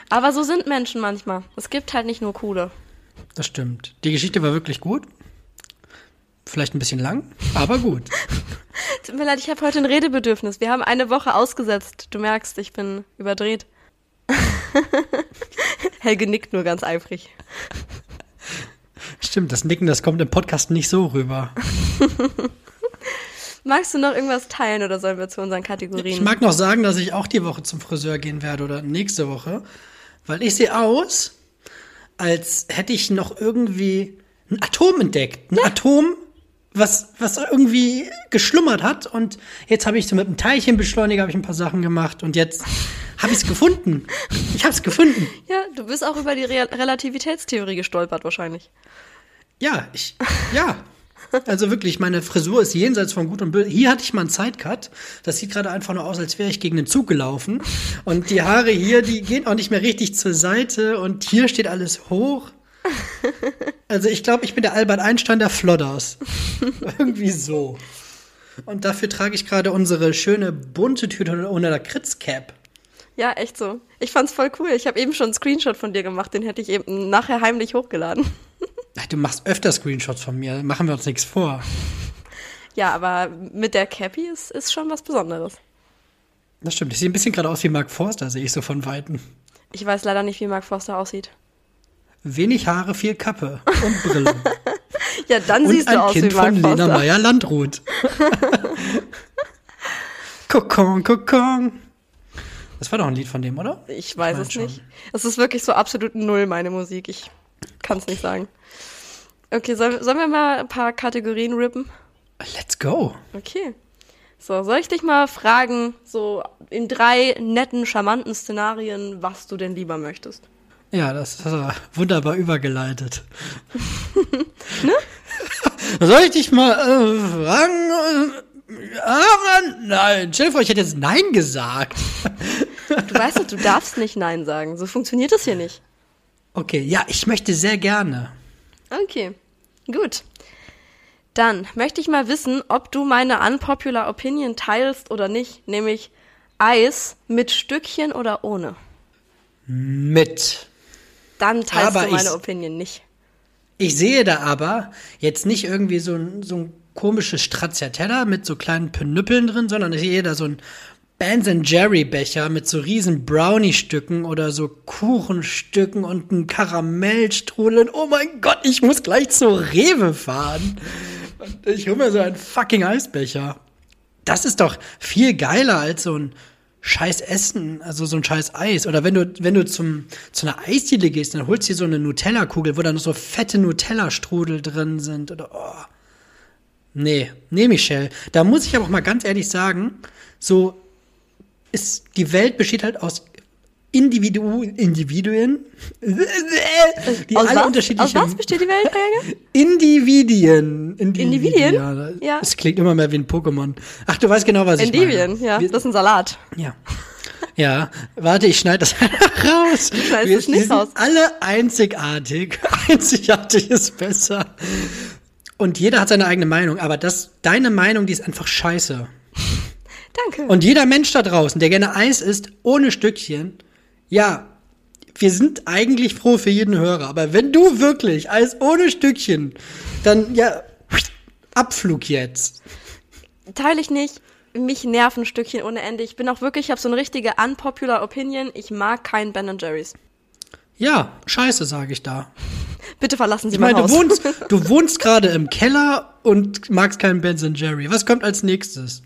S1: Aber so sind Menschen manchmal. Es gibt halt nicht nur coole.
S2: Das stimmt. Die Geschichte war wirklich gut. Vielleicht ein bisschen lang, aber gut.
S1: Tut mir leid, ich habe heute ein Redebedürfnis. Wir haben eine Woche ausgesetzt. Du merkst, ich bin überdreht. Helge nickt nur ganz eifrig.
S2: Stimmt, das Nicken, das kommt im Podcast nicht so rüber.
S1: Magst du noch irgendwas teilen oder sollen wir zu unseren Kategorien?
S2: Ich mag noch sagen, dass ich auch die Woche zum Friseur gehen werde oder nächste Woche. Weil ich sehe aus, als hätte ich noch irgendwie ein Atom entdeckt. Ein ja. Atom, was, was irgendwie geschlummert hat. Und jetzt habe ich so mit einem Teilchenbeschleuniger ich ein paar Sachen gemacht und jetzt habe ich es gefunden. Ich habe es gefunden.
S1: Ja, du bist auch über die Re Relativitätstheorie gestolpert wahrscheinlich.
S2: Ja, ich, ja. Also wirklich, meine Frisur ist jenseits von Gut und Böse. Hier hatte ich mal einen Sidecut. Das sieht gerade einfach nur aus, als wäre ich gegen den Zug gelaufen. Und die Haare hier, die gehen auch nicht mehr richtig zur Seite. Und hier steht alles hoch. Also ich glaube, ich bin der Albert Einstein der Flodders. Irgendwie so. Und dafür trage ich gerade unsere schöne bunte Tüte unter der Kritzcap.
S1: Ja, echt so. Ich fand's voll cool. Ich habe eben schon einen Screenshot von dir gemacht, den hätte ich eben nachher heimlich hochgeladen.
S2: Ach, du machst öfter Screenshots von mir, machen wir uns nichts vor.
S1: Ja, aber mit der Cappy ist, ist schon was Besonderes.
S2: Das stimmt. Ich sehe ein bisschen gerade aus wie Mark Forster, sehe ich so von Weitem.
S1: Ich weiß leider nicht, wie Mark Forster aussieht.
S2: Wenig Haare, viel Kappe und Brille.
S1: Ja, dann
S2: und
S1: siehst du aus
S2: Kind
S1: wie Mark
S2: von Lena
S1: Forster.
S2: Meyer Landrut. Kokon, Kokon. Das war doch ein Lied von dem, oder?
S1: Ich weiß
S2: mein
S1: es
S2: schon.
S1: nicht. Es ist wirklich so absolut null meine Musik. Ich kann es nicht sagen. Okay, soll, sollen wir mal ein paar Kategorien rippen?
S2: Let's go.
S1: Okay. So, soll ich dich mal fragen, so in drei netten, charmanten Szenarien, was du denn lieber möchtest?
S2: Ja, das ist aber wunderbar übergeleitet. ne? Soll ich dich mal äh, fragen? Äh, aber nein, stell dir vor, ich hätte jetzt Nein gesagt.
S1: Du weißt doch, du darfst nicht Nein sagen. So funktioniert das hier nicht.
S2: Okay, ja, ich möchte sehr gerne.
S1: Okay, gut. Dann möchte ich mal wissen, ob du meine unpopular Opinion teilst oder nicht, nämlich Eis mit Stückchen oder ohne.
S2: Mit.
S1: Dann teilst
S2: Aber
S1: du meine
S2: ich-
S1: Opinion nicht.
S2: Ich sehe da aber jetzt nicht irgendwie so ein, so ein komisches Stracciatella mit so kleinen Penüppeln drin, sondern ich sehe da so ein Benz Jerry Becher mit so riesen Brownie-Stücken oder so Kuchenstücken und ein Karamellstrudel. Und oh mein Gott, ich muss gleich zur Rewe fahren. Und ich hole mir so einen fucking Eisbecher. Das ist doch viel geiler als so ein scheiß Essen, also so ein scheiß Eis. Oder wenn du, wenn du zum, zu einer Eisdiele gehst, dann holst du dir so eine Nutella-Kugel, wo dann so fette Nutella-Strudel drin sind. Oder, oh. Nee, nee, Michelle. Da muss ich aber auch mal ganz ehrlich sagen, so ist, die Welt besteht halt aus Individu Individuen, die
S1: Aus
S2: alle
S1: was?
S2: unterschiedliche
S1: Aus was besteht die Welt?
S2: Individuen.
S1: Individuen?
S2: Ja. Es klingt immer mehr wie ein Pokémon. Ach, du weißt genau, was ich meine.
S1: Endivien, ja. Das ist ein Salat.
S2: ja. Ja, warte, ich schneide das raus.
S1: schneidest
S2: wir,
S1: es nicht
S2: wir sind
S1: raus.
S2: alle einzigartig. Einzigartig ist besser. Und jeder hat seine eigene Meinung, aber das, deine Meinung, die ist einfach scheiße.
S1: Danke.
S2: Und jeder Mensch da draußen, der gerne Eis isst, ohne Stückchen, ja, wir sind eigentlich froh für jeden Hörer. Aber wenn du wirklich Eis ohne Stückchen, dann, ja, Abflug jetzt.
S1: Teile ich nicht. Mich nerven Stückchen ohne Ende. Ich bin auch wirklich, ich habe so eine richtige unpopular Opinion. Ich mag kein Ben Jerry's.
S2: Ja, scheiße, sage ich da.
S1: Bitte verlassen Sie
S2: Ich
S1: mein
S2: meine, du
S1: Haus.
S2: wohnst, du wohnst gerade im Keller und magst keinen Ben Jerry. Was kommt als nächstes?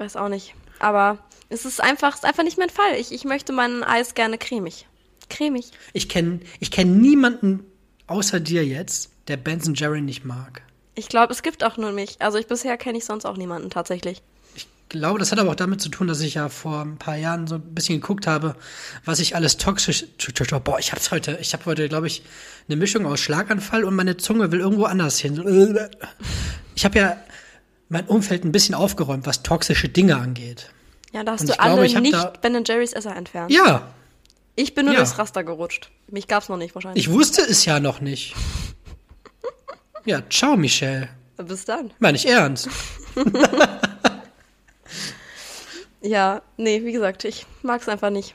S1: Ich weiß auch nicht. Aber es ist einfach, ist einfach nicht mein Fall. Ich, ich möchte mein Eis gerne cremig. Cremig.
S2: Ich kenne ich kenn niemanden außer dir jetzt, der Ben Jerry nicht mag.
S1: Ich glaube, es gibt auch nur mich. Also ich bisher kenne ich sonst auch niemanden tatsächlich.
S2: Ich glaube, das hat aber auch damit zu tun, dass ich ja vor ein paar Jahren so ein bisschen geguckt habe, was ich alles toxisch. Boah, ich hab's heute, ich habe heute, glaube ich, eine Mischung aus Schlaganfall und meine Zunge will irgendwo anders hin. Ich habe ja mein Umfeld ein bisschen aufgeräumt, was toxische Dinge angeht.
S1: Ja, da hast du
S2: glaube,
S1: alle
S2: hab
S1: nicht Ben Jerry's Esser entfernt.
S2: Ja,
S1: Ich bin nur
S2: Ja.
S1: durchs Raster gerutscht. Mich gab's noch nicht wahrscheinlich.
S2: ich wusste es ja noch nicht. Ja, ciao, Michelle.
S1: Bis dann.
S2: Meine ich ernst.
S1: Ja, nee, wie gesagt, ich mag's einfach nicht.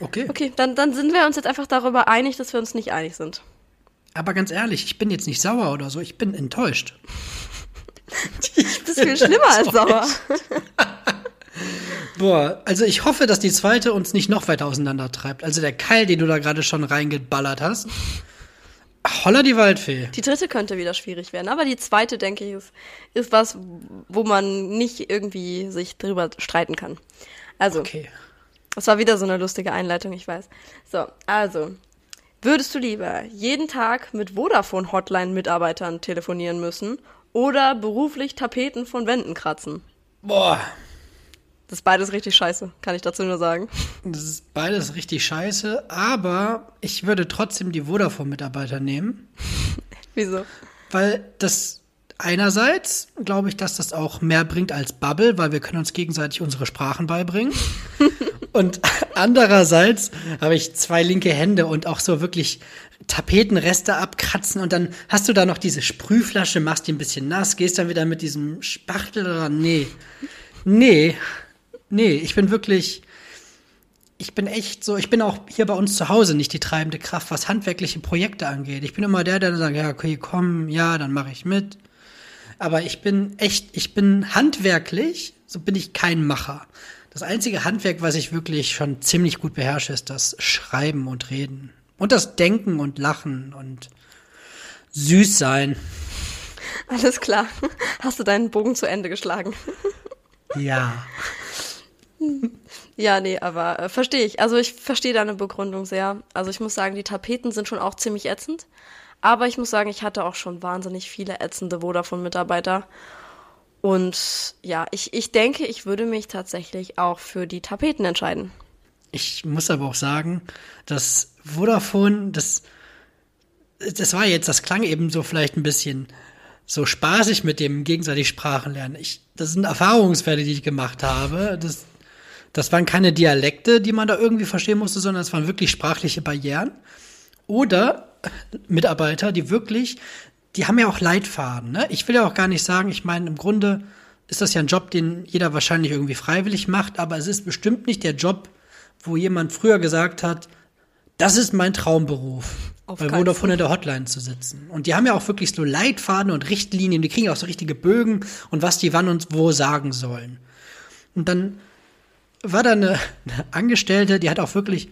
S2: Okay.
S1: Okay, dann, dann sind wir uns jetzt einfach darüber einig, dass wir uns nicht einig sind.
S2: Aber ganz ehrlich, ich bin jetzt nicht sauer oder so, ich bin enttäuscht.
S1: Ist viel schlimmer als sauer.
S2: Boah, also ich hoffe, dass die zweite uns nicht noch weiter auseinandertreibt. Also der Keil, den du da gerade schon reingeballert hast. Holla die Waldfee.
S1: Die dritte könnte wieder schwierig werden, aber die zweite, denke ich, ist, ist was, wo man nicht irgendwie sich drüber streiten kann. Also,
S2: Okay.
S1: das war wieder so eine lustige Einleitung, ich weiß. So, also, würdest du lieber jeden Tag mit Vodafone-Hotline-Mitarbeitern telefonieren müssen oder beruflich Tapeten von Wänden kratzen?
S2: Boah,
S1: Das ist beides richtig scheiße, kann ich dazu nur sagen.
S2: das ist beides richtig scheiße, aber ich würde trotzdem die Vodafone-Mitarbeiter nehmen,
S1: Wieso?
S2: weil das einerseits glaube ich, dass das auch mehr bringt als Bubble, weil wir können uns gegenseitig unsere Sprachen beibringen. Und andererseits habe ich zwei linke Hände und auch so wirklich Tapetenreste abkratzen und dann hast du da noch diese Sprühflasche, machst die ein bisschen nass, gehst dann wieder mit diesem Spachtel dran. Nee. Nee. Nee, ich bin wirklich ich bin echt so, ich bin auch hier bei uns zu Hause nicht die treibende Kraft, was handwerkliche Projekte angeht. Ich bin immer der, der sagt, ja, okay, komm, ja, dann mache ich mit. Aber ich bin echt, ich bin handwerklich, so bin ich kein Macher. Das einzige Handwerk, was ich wirklich schon ziemlich gut beherrsche, ist das Schreiben und Reden. Und das Denken und Lachen und süß sein.
S1: Alles klar. Hast du deinen Bogen zu Ende geschlagen?
S2: Ja.
S1: Ja, nee, aber äh, verstehe ich. Also ich verstehe deine Begründung sehr. Also ich muss sagen, die Tapeten sind schon auch ziemlich ätzend. Aber ich muss sagen, ich hatte auch schon wahnsinnig viele ätzende Vodafone-Mitarbeiter. Und ja, ich, ich denke, ich würde mich tatsächlich auch für die Tapeten entscheiden.
S2: Ich muss aber auch sagen, dass Vodafone, das, das war jetzt, das klang eben so vielleicht ein bisschen so spaßig mit dem gegenseitig Sprachenlernen. Ich, das sind Erfahrungswerte, die ich gemacht habe. Das, das waren keine Dialekte, die man da irgendwie verstehen musste, sondern es waren wirklich sprachliche Barrieren. Oder Mitarbeiter, die wirklich, die haben ja auch Leitfaden. Ne? Ich will ja auch gar nicht sagen, ich meine, im Grunde ist das ja ein Job, den jeder wahrscheinlich irgendwie freiwillig macht, aber es ist bestimmt nicht der Job, wo jemand früher gesagt hat, das ist mein Traumberuf. Auf bei Vodafone in der Hotline zu sitzen. Und die haben ja auch wirklich so Leitfaden und Richtlinien, die kriegen auch so richtige Bögen und was die wann und wo sagen sollen. Und dann war da eine, eine Angestellte, die hat auch wirklich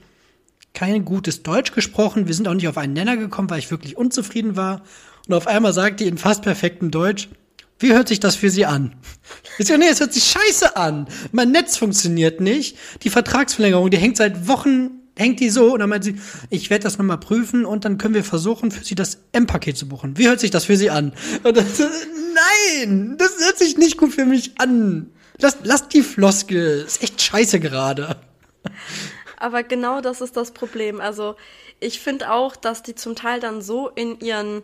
S2: kein gutes Deutsch gesprochen. Wir sind auch nicht auf einen Nenner gekommen, weil ich wirklich unzufrieden war. Und auf einmal sagt die in fast perfektem Deutsch, wie hört sich das für Sie an? Ich sage, nee, es hört sich scheiße an. Mein Netz funktioniert nicht. Die Vertragsverlängerung, die hängt seit Wochen hängt die so und dann meint sie, ich werde das nochmal prüfen und dann können wir versuchen, für sie das M-Paket zu buchen. Wie hört sich das für sie an? Und dann, nein, das hört sich nicht gut für mich an. Lass, lass die Floskel, ist echt scheiße gerade.
S1: Aber genau das ist das Problem. Also ich finde auch, dass die zum Teil dann so in ihren,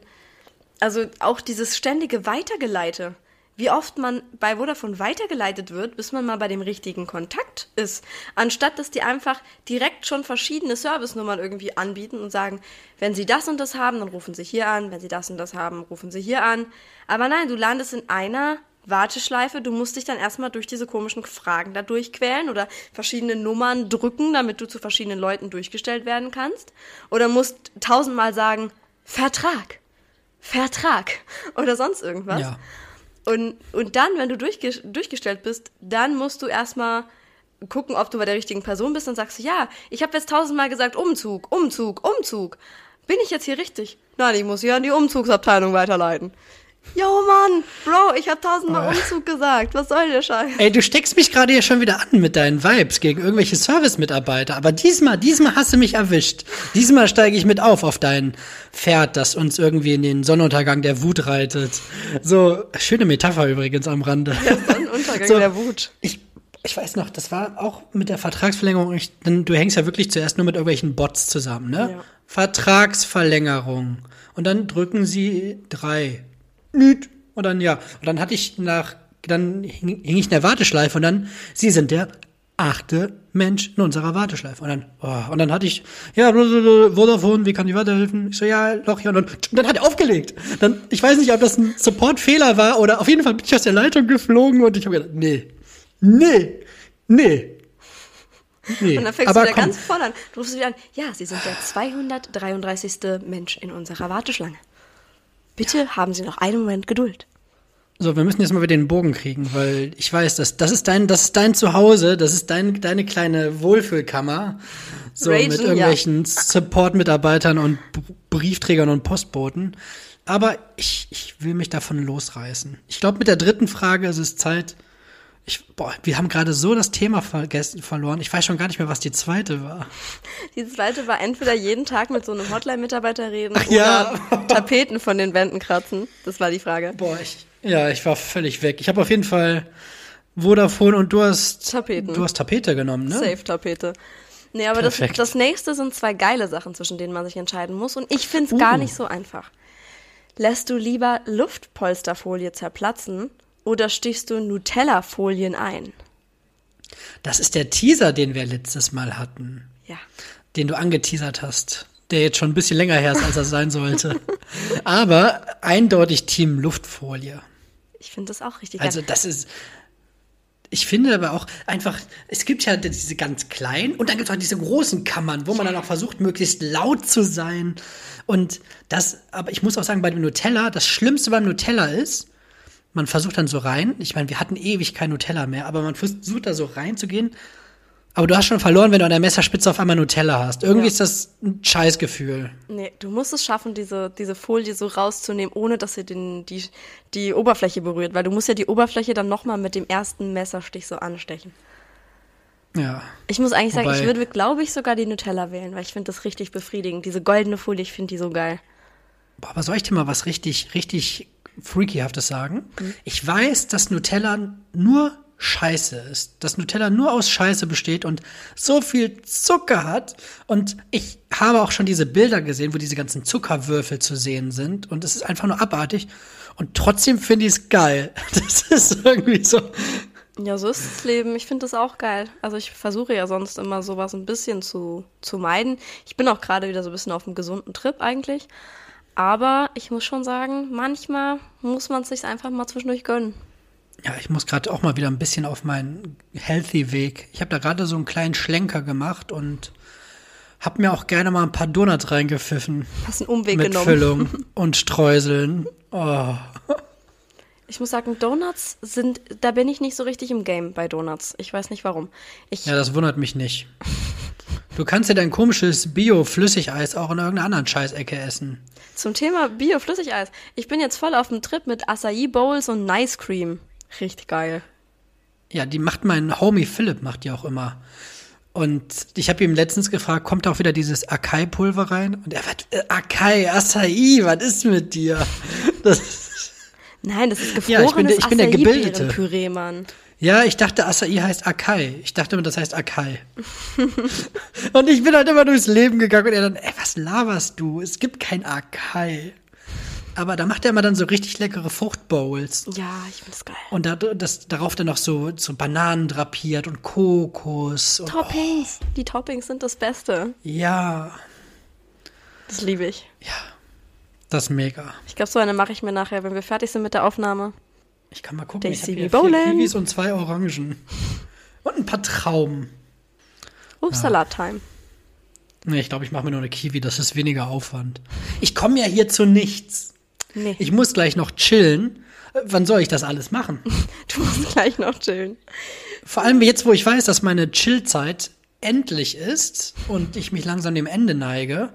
S1: also auch dieses ständige Weitergeleite wie oft man bei Vodafone weitergeleitet wird, bis man mal bei dem richtigen Kontakt ist, anstatt dass die einfach direkt schon verschiedene Servicenummern irgendwie anbieten und sagen, wenn Sie das und das haben, dann rufen Sie hier an, wenn Sie das und das haben, rufen Sie hier an. Aber nein, du landest in einer Warteschleife, du musst dich dann erstmal durch diese komischen Fragen da durchquälen oder verschiedene Nummern drücken, damit du zu verschiedenen Leuten durchgestellt werden kannst. Oder musst tausendmal sagen, Vertrag, Vertrag oder sonst irgendwas. Ja. Und, und dann, wenn du durchge durchgestellt bist, dann musst du erstmal gucken, ob du bei der richtigen Person bist. Dann sagst ja, ich habe jetzt tausendmal gesagt, Umzug, Umzug, Umzug. Bin ich jetzt hier richtig? Nein, ich muss hier an die Umzugsabteilung weiterleiten. Jo, Mann, Bro, ich hab tausendmal. Umzug gesagt. Was soll der Scheiß?
S2: Ey, du steckst mich gerade hier schon wieder an mit deinen Vibes gegen irgendwelche Service-Mitarbeiter. Aber diesmal, diesmal hast du mich erwischt. Diesmal steige ich mit auf auf dein Pferd, das uns irgendwie in den Sonnenuntergang der Wut reitet. So, schöne Metapher übrigens am Rande.
S1: Der Sonnenuntergang so, der Wut.
S2: Ich, ich weiß noch, das war auch mit der Vertragsverlängerung. Ich, denn du hängst ja wirklich zuerst nur mit irgendwelchen Bots zusammen, ne? Ja. Vertragsverlängerung. Und dann drücken sie drei nüt. Und dann, ja, und dann hatte ich nach, dann hing, hing ich in der Warteschleife und dann, Sie sind der achte Mensch in unserer Warteschleife. Und dann, oh, und dann hatte ich, ja, Vodafone, wie kann ich weiterhelfen? Ich so, ja, doch, ja, und dann, dann hat er aufgelegt. Dann, ich weiß nicht, ob das ein Support-Fehler war oder auf jeden Fall bin ich aus der Leitung geflogen und ich habe gedacht, nee, nee, nee.
S1: Nee, und dann fängst du wieder komm. ganz voll an. Du rufst wieder an, ja, Sie sind der 233. Mensch in unserer Warteschlange. Bitte haben Sie noch einen Moment Geduld.
S2: So, wir müssen jetzt mal wieder den Bogen kriegen, weil ich weiß, dass das ist dein, das ist dein Zuhause, das ist dein, deine kleine Wohlfühlkammer. So Ragen, mit irgendwelchen ja. Support-Mitarbeitern und Briefträgern und Postboten. Aber ich, ich will mich davon losreißen. Ich glaube, mit der dritten Frage ist es Zeit. Ich, boah, wir haben gerade so das Thema vergessen, verloren. Ich weiß schon gar nicht mehr, was die zweite war.
S1: Die zweite war entweder jeden Tag mit so einem Hotline-Mitarbeiter reden Ach, oder ja. Tapeten von den Wänden kratzen. Das war die Frage.
S2: Boah, ich, ja, ich war völlig weg. Ich habe auf jeden Fall Vodafone und du hast
S1: Tapeten.
S2: Du hast Tapete genommen, ne?
S1: Safe Tapete. Nee, aber das, das nächste sind zwei geile Sachen, zwischen denen man sich entscheiden muss. Und ich finde es uh. gar nicht so einfach. Lässt du lieber Luftpolsterfolie zerplatzen oder stichst du Nutella-Folien ein?
S2: Das ist der Teaser, den wir letztes Mal hatten.
S1: Ja.
S2: Den du angeteasert hast. Der jetzt schon ein bisschen länger her ist, als er sein sollte. Aber eindeutig Team Luftfolie.
S1: Ich finde das auch richtig.
S2: Also, das ist. ich finde aber auch einfach, es gibt ja diese ganz kleinen und dann gibt es auch diese großen Kammern, wo man dann auch versucht, möglichst laut zu sein. Und das, aber ich muss auch sagen, bei dem Nutella, das Schlimmste beim Nutella ist, man versucht dann so rein, ich meine, wir hatten ewig kein Nutella mehr, aber man versucht da so reinzugehen aber du hast schon verloren, wenn du an der Messerspitze auf einmal Nutella hast. Irgendwie ja. ist das ein Scheißgefühl.
S1: Nee, du musst es schaffen, diese, diese Folie so rauszunehmen, ohne dass sie den, die, die Oberfläche berührt. Weil du musst ja die Oberfläche dann nochmal mit dem ersten Messerstich so anstechen.
S2: Ja.
S1: Ich muss eigentlich Wobei, sagen, ich würde, glaube ich, sogar die Nutella wählen, weil ich finde das richtig befriedigend. Diese goldene Folie, ich finde die so geil.
S2: Boah, aber soll ich dir mal was richtig, richtig Freakyhaftes sagen? Mhm. Ich weiß, dass Nutella nur Scheiße ist. Dass Nutella nur aus Scheiße besteht und so viel Zucker hat. Und ich habe auch schon diese Bilder gesehen, wo diese ganzen Zuckerwürfel zu sehen sind. Und es ist einfach nur abartig. Und trotzdem finde ich es geil. Das ist irgendwie so.
S1: Ja, so ist das Leben. Ich finde das auch geil. Also ich versuche ja sonst immer sowas ein bisschen zu, zu meiden. Ich bin auch gerade wieder so ein bisschen auf einem gesunden Trip eigentlich. Aber ich muss schon sagen, manchmal muss man es sich einfach mal zwischendurch gönnen.
S2: Ja, ich muss gerade auch mal wieder ein bisschen auf meinen Healthy-Weg. Ich habe da gerade so einen kleinen Schlenker gemacht und habe mir auch gerne mal ein paar Donuts reingepfiffen.
S1: Hast einen Umweg
S2: mit
S1: genommen.
S2: Füllung und Streuseln. Oh.
S1: Ich muss sagen, Donuts sind, da bin ich nicht so richtig im Game bei Donuts. Ich weiß nicht warum. Ich
S2: ja, das wundert mich nicht. Du kannst ja dein komisches Bio-Flüssigeis auch in irgendeiner anderen Scheißecke essen.
S1: Zum Thema Bio-Flüssigeis. Ich bin jetzt voll auf dem Trip mit Acai Bowls und Nice Cream. Richtig geil.
S2: Ja, die macht mein Homie Philipp, macht die auch immer. Und ich habe ihm letztens gefragt, kommt auch wieder dieses Akai-Pulver rein? Und er wird, äh, Akai, Acai, was ist mit dir?
S1: Das Nein, das ist gefrorenes ja, ich bin der, ich bin der Gebildete. Püree, Mann.
S2: Ja, ich dachte, Acai heißt Akai. Ich dachte immer, das heißt Akai. und ich bin halt immer durchs Leben gegangen und er dann, ey, was laberst du? Es gibt kein Akai. Aber da macht er immer dann so richtig leckere Fruchtbowls.
S1: Ja, ich finde das geil.
S2: Und da, das, darauf dann noch so, so Bananen drapiert und Kokos. Und,
S1: Toppings. Oh. Die Toppings sind das Beste.
S2: Ja.
S1: Das liebe ich.
S2: Ja. Das ist mega.
S1: Ich glaube, so eine mache ich mir nachher, wenn wir fertig sind mit der Aufnahme.
S2: Ich kann mal gucken. Daisy ich habe hier Bowlen. vier Kiwis und zwei Orangen. Und ein paar Trauben.
S1: Obstsalat-Time. Ja.
S2: Nee, ich glaube, ich mache mir nur eine Kiwi. Das ist weniger Aufwand. Ich komme ja hier zu nichts. Nee. Ich muss gleich noch chillen. Wann soll ich das alles machen?
S1: Du musst gleich noch chillen.
S2: Vor allem jetzt, wo ich weiß, dass meine Chillzeit endlich ist und ich mich langsam dem Ende neige,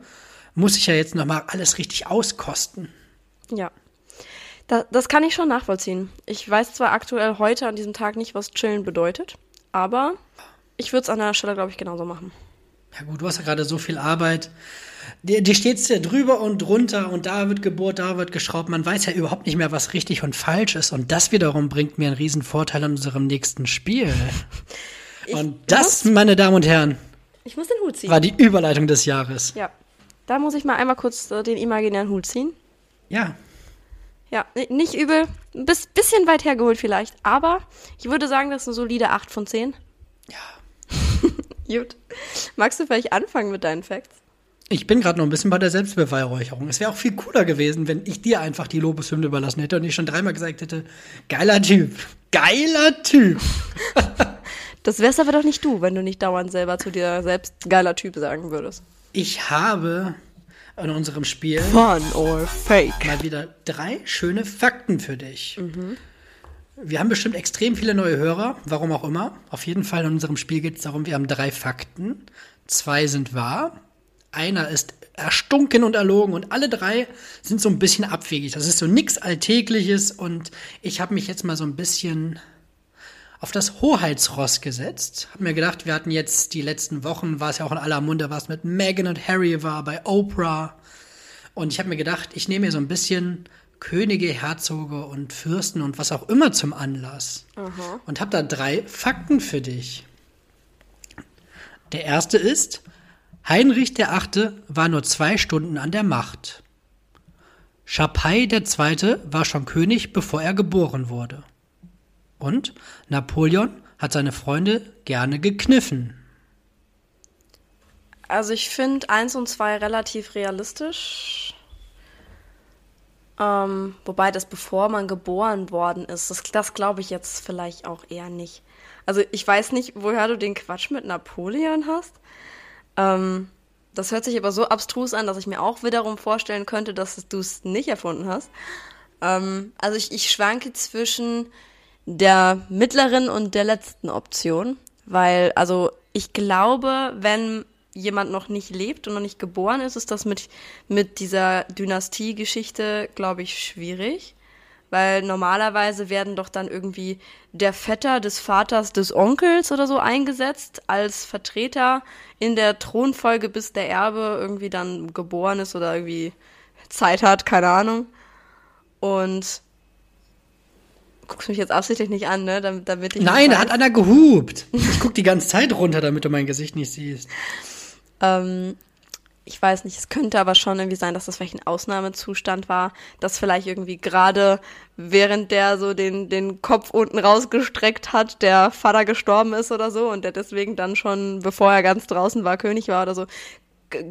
S2: muss ich ja jetzt noch mal alles richtig auskosten.
S1: Ja. Da, das kann ich schon nachvollziehen. Ich weiß zwar aktuell heute an diesem Tag nicht, was chillen bedeutet, aber ich würde es an der Stelle, glaube ich, genauso machen.
S2: Ja gut, du hast ja gerade so viel Arbeit dir, dir steht's ja drüber und drunter und da wird gebohrt, da wird geschraubt. Man weiß ja überhaupt nicht mehr, was richtig und falsch ist. Und das wiederum bringt mir einen riesen Vorteil in unserem nächsten Spiel. Ich und das, muss, meine Damen und Herren,
S1: ich muss den Hut ziehen.
S2: war die Überleitung des Jahres.
S1: Ja. Da muss ich mal einmal kurz äh, den imaginären Hut ziehen.
S2: Ja.
S1: Ja, nicht übel. Ein bisschen weit hergeholt vielleicht. Aber ich würde sagen, das ist eine solide 8 von 10.
S2: Ja.
S1: Gut. Magst du vielleicht anfangen mit deinen Facts?
S2: Ich bin gerade noch ein bisschen bei der Selbstbeweihräucherung. Es wäre auch viel cooler gewesen, wenn ich dir einfach die Lobeshymne überlassen hätte und ich schon dreimal gesagt hätte, geiler Typ, geiler Typ.
S1: das wärst aber doch nicht du, wenn du nicht dauernd selber zu dir selbst geiler Typ sagen würdest.
S2: Ich habe in unserem Spiel
S1: Fun or Fake
S2: mal wieder drei schöne Fakten für dich. Mhm. Wir haben bestimmt extrem viele neue Hörer, warum auch immer. Auf jeden Fall in unserem Spiel geht es darum, wir haben drei Fakten. Zwei sind wahr einer ist erstunken und erlogen und alle drei sind so ein bisschen abwegig. Das ist so nichts Alltägliches und ich habe mich jetzt mal so ein bisschen auf das Hoheitsross gesetzt. Hab mir gedacht, wir hatten jetzt die letzten Wochen, war es ja auch in aller Munde, was mit Meghan und Harry war, bei Oprah. Und ich habe mir gedacht, ich nehme mir so ein bisschen Könige, Herzoge und Fürsten und was auch immer zum Anlass. Aha. Und habe da drei Fakten für dich. Der erste ist, Heinrich VIII. war nur zwei Stunden an der Macht. Chapai II. war schon König, bevor er geboren wurde. Und Napoleon hat seine Freunde gerne gekniffen.
S1: Also ich finde eins und zwei relativ realistisch. Ähm, wobei das bevor man geboren worden ist, das, das glaube ich jetzt vielleicht auch eher nicht. Also ich weiß nicht, woher du den Quatsch mit Napoleon hast. Ähm, das hört sich aber so abstrus an, dass ich mir auch wiederum vorstellen könnte, dass du es nicht erfunden hast. Ähm, also ich, ich schwanke zwischen der mittleren und der letzten Option, weil also ich glaube, wenn jemand noch nicht lebt und noch nicht geboren ist, ist das mit, mit dieser Dynastie-Geschichte, glaube ich, schwierig. Weil normalerweise werden doch dann irgendwie der Vetter des Vaters des Onkels oder so eingesetzt als Vertreter in der Thronfolge, bis der Erbe irgendwie dann geboren ist oder irgendwie Zeit hat, keine Ahnung. Und guckst mich jetzt absichtlich nicht an, ne? Damit, damit ich
S2: Nein, da hat einer gehupt. Ich guck die ganze Zeit runter, damit du mein Gesicht nicht siehst.
S1: Ähm, ich weiß nicht, es könnte aber schon irgendwie sein, dass das vielleicht ein Ausnahmezustand war, dass vielleicht irgendwie gerade während der so den, den Kopf unten rausgestreckt hat, der Vater gestorben ist oder so und der deswegen dann schon, bevor er ganz draußen war, König war oder so.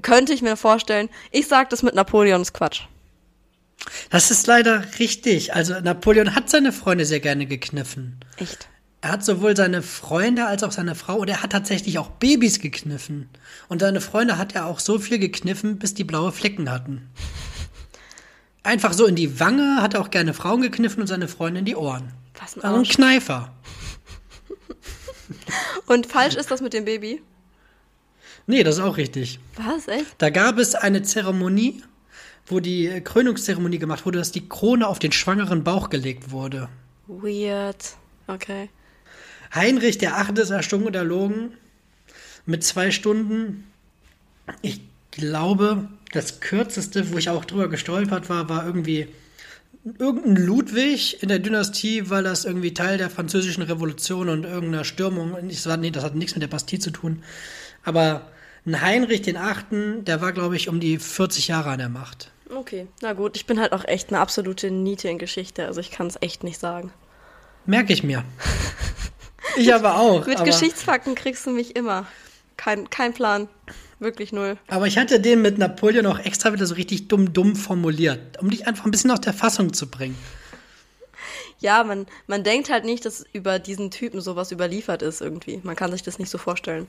S1: Könnte ich mir vorstellen. Ich sag das mit Napoleon ist Quatsch.
S2: Das ist leider richtig. Also Napoleon hat seine Freunde sehr gerne gekniffen.
S1: Echt?
S2: Er hat sowohl seine Freunde als auch seine Frau und er hat tatsächlich auch Babys gekniffen. Und seine Freunde hat er auch so viel gekniffen, bis die blaue Flecken hatten. Einfach so in die Wange hat er auch gerne Frauen gekniffen und seine Freunde in die Ohren.
S1: Was ein
S2: Also ein. Kneifer.
S1: Und falsch ist das mit dem Baby?
S2: Nee, das ist auch richtig.
S1: Was, echt?
S2: Da gab es eine Zeremonie, wo die äh, Krönungszeremonie gemacht wurde, dass die Krone auf den schwangeren Bauch gelegt wurde.
S1: Weird. Okay.
S2: Heinrich der Achte ist erstunken und erlogen mit zwei Stunden. Ich glaube, das kürzeste, wo ich auch drüber gestolpert war, war irgendwie irgendein Ludwig in der Dynastie, weil das irgendwie Teil der französischen Revolution und irgendeiner Stürmung, das, war, nee, das hat nichts mit der Bastille zu tun. Aber ein Heinrich den Achten, der war, glaube ich, um die 40 Jahre an der Macht.
S1: Okay, na gut, ich bin halt auch echt eine absolute Niete in Geschichte, also ich kann es echt nicht sagen.
S2: Merke ich mir. Ich aber auch.
S1: Mit
S2: aber,
S1: Geschichtsfakten kriegst du mich immer. Kein, kein Plan. Wirklich null.
S2: aber ich hatte den mit Napoleon auch extra wieder so richtig dumm, dumm formuliert, um dich einfach ein bisschen aus der Fassung zu bringen.
S1: Ja, man, man denkt halt nicht, dass über diesen Typen sowas überliefert ist irgendwie. Man kann sich das nicht so vorstellen.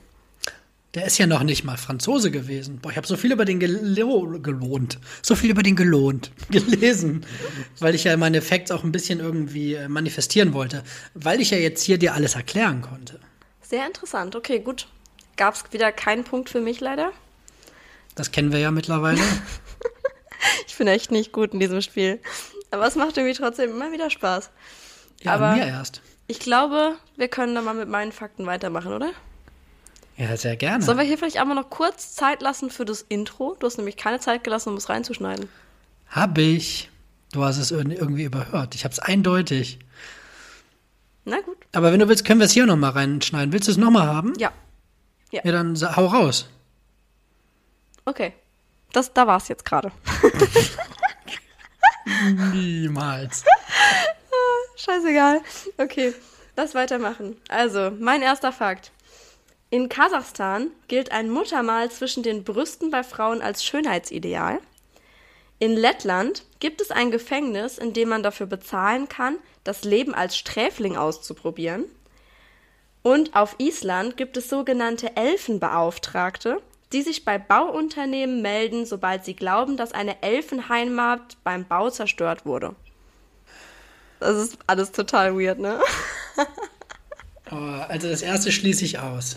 S2: Der ist ja noch nicht mal Franzose gewesen. Boah, ich habe so viel über den gelo gelohnt. So viel über den gelohnt. Gelesen. weil ich ja meine Facts auch ein bisschen irgendwie äh, manifestieren wollte. Weil ich ja jetzt hier dir alles erklären konnte.
S1: Sehr interessant. Okay, gut. Gab es wieder keinen Punkt für mich leider.
S2: Das kennen wir ja mittlerweile.
S1: Ich bin echt nicht gut in diesem Spiel. Aber es macht irgendwie trotzdem immer wieder Spaß.
S2: Ja,
S1: Aber-
S2: mir erst.
S1: Ich glaube, wir können dann mal mit meinen Fakten weitermachen, oder?
S2: Ja, sehr gerne.
S1: Sollen wir hier vielleicht einmal noch kurz Zeit lassen für das Intro? Du hast nämlich keine Zeit gelassen, um es reinzuschneiden.
S2: Hab ich. Du hast es ir- irgendwie überhört. Ich hab's eindeutig.
S1: Na gut.
S2: Aber wenn du willst, können wir es hier noch mal reinschneiden. Willst du es noch mal haben?
S1: Ja.
S2: Ja, dann sa- hau raus.
S1: Okay. Das, da war es jetzt gerade.
S2: Niemals.
S1: Scheißegal. Okay, lass weitermachen. Also, mein erster Fakt. In Kasachstan gilt ein Muttermal zwischen den Brüsten bei Frauen als Schönheitsideal. In Lettland gibt es ein Gefängnis, in dem man dafür bezahlen kann, das Leben als Sträfling auszuprobieren. Und auf Island gibt es sogenannte Elfenbeauftragte, die sich bei Bauunternehmen melden, sobald sie glauben, dass eine Elfenheimat beim Bau zerstört wurde. Das ist alles total weird, ne?
S2: Oh, also das erste schließe ich aus.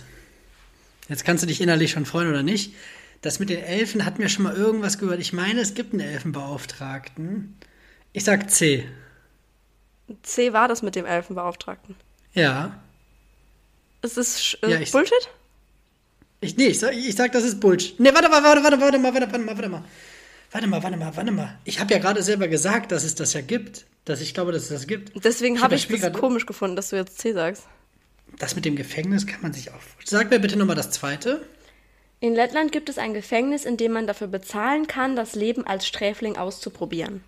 S2: Jetzt kannst du dich innerlich schon freuen oder nicht. Das mit den Elfen hat mir schon mal irgendwas gehört. Ich meine, es gibt einen Elfenbeauftragten. Ich sag C.
S1: C war das mit dem Elfenbeauftragten.
S2: Ja.
S1: Ist das äh,
S2: Ja, ich-
S1: Bullshit?
S2: Ich, nee, ich sag, ich sag, das ist Bullshit. Nee, warte mal, warte, warte, warte mal, warte, warte mal, warte mal. Warte mal, warte mal, warte mal. Ich habe ja gerade selber gesagt, dass es das ja gibt. Dass ich glaube, dass es das gibt.
S1: Deswegen
S2: Ich
S1: habe
S2: hab
S1: ich
S2: das
S1: das
S2: grad-
S1: komisch gefunden, dass du jetzt C sagst.
S2: Das mit dem Gefängnis kann man sich auch vorstellen. Sag mir bitte nochmal das zweite.
S1: In Lettland gibt es ein Gefängnis, in dem man dafür bezahlen kann, das Leben als Sträfling auszuprobieren.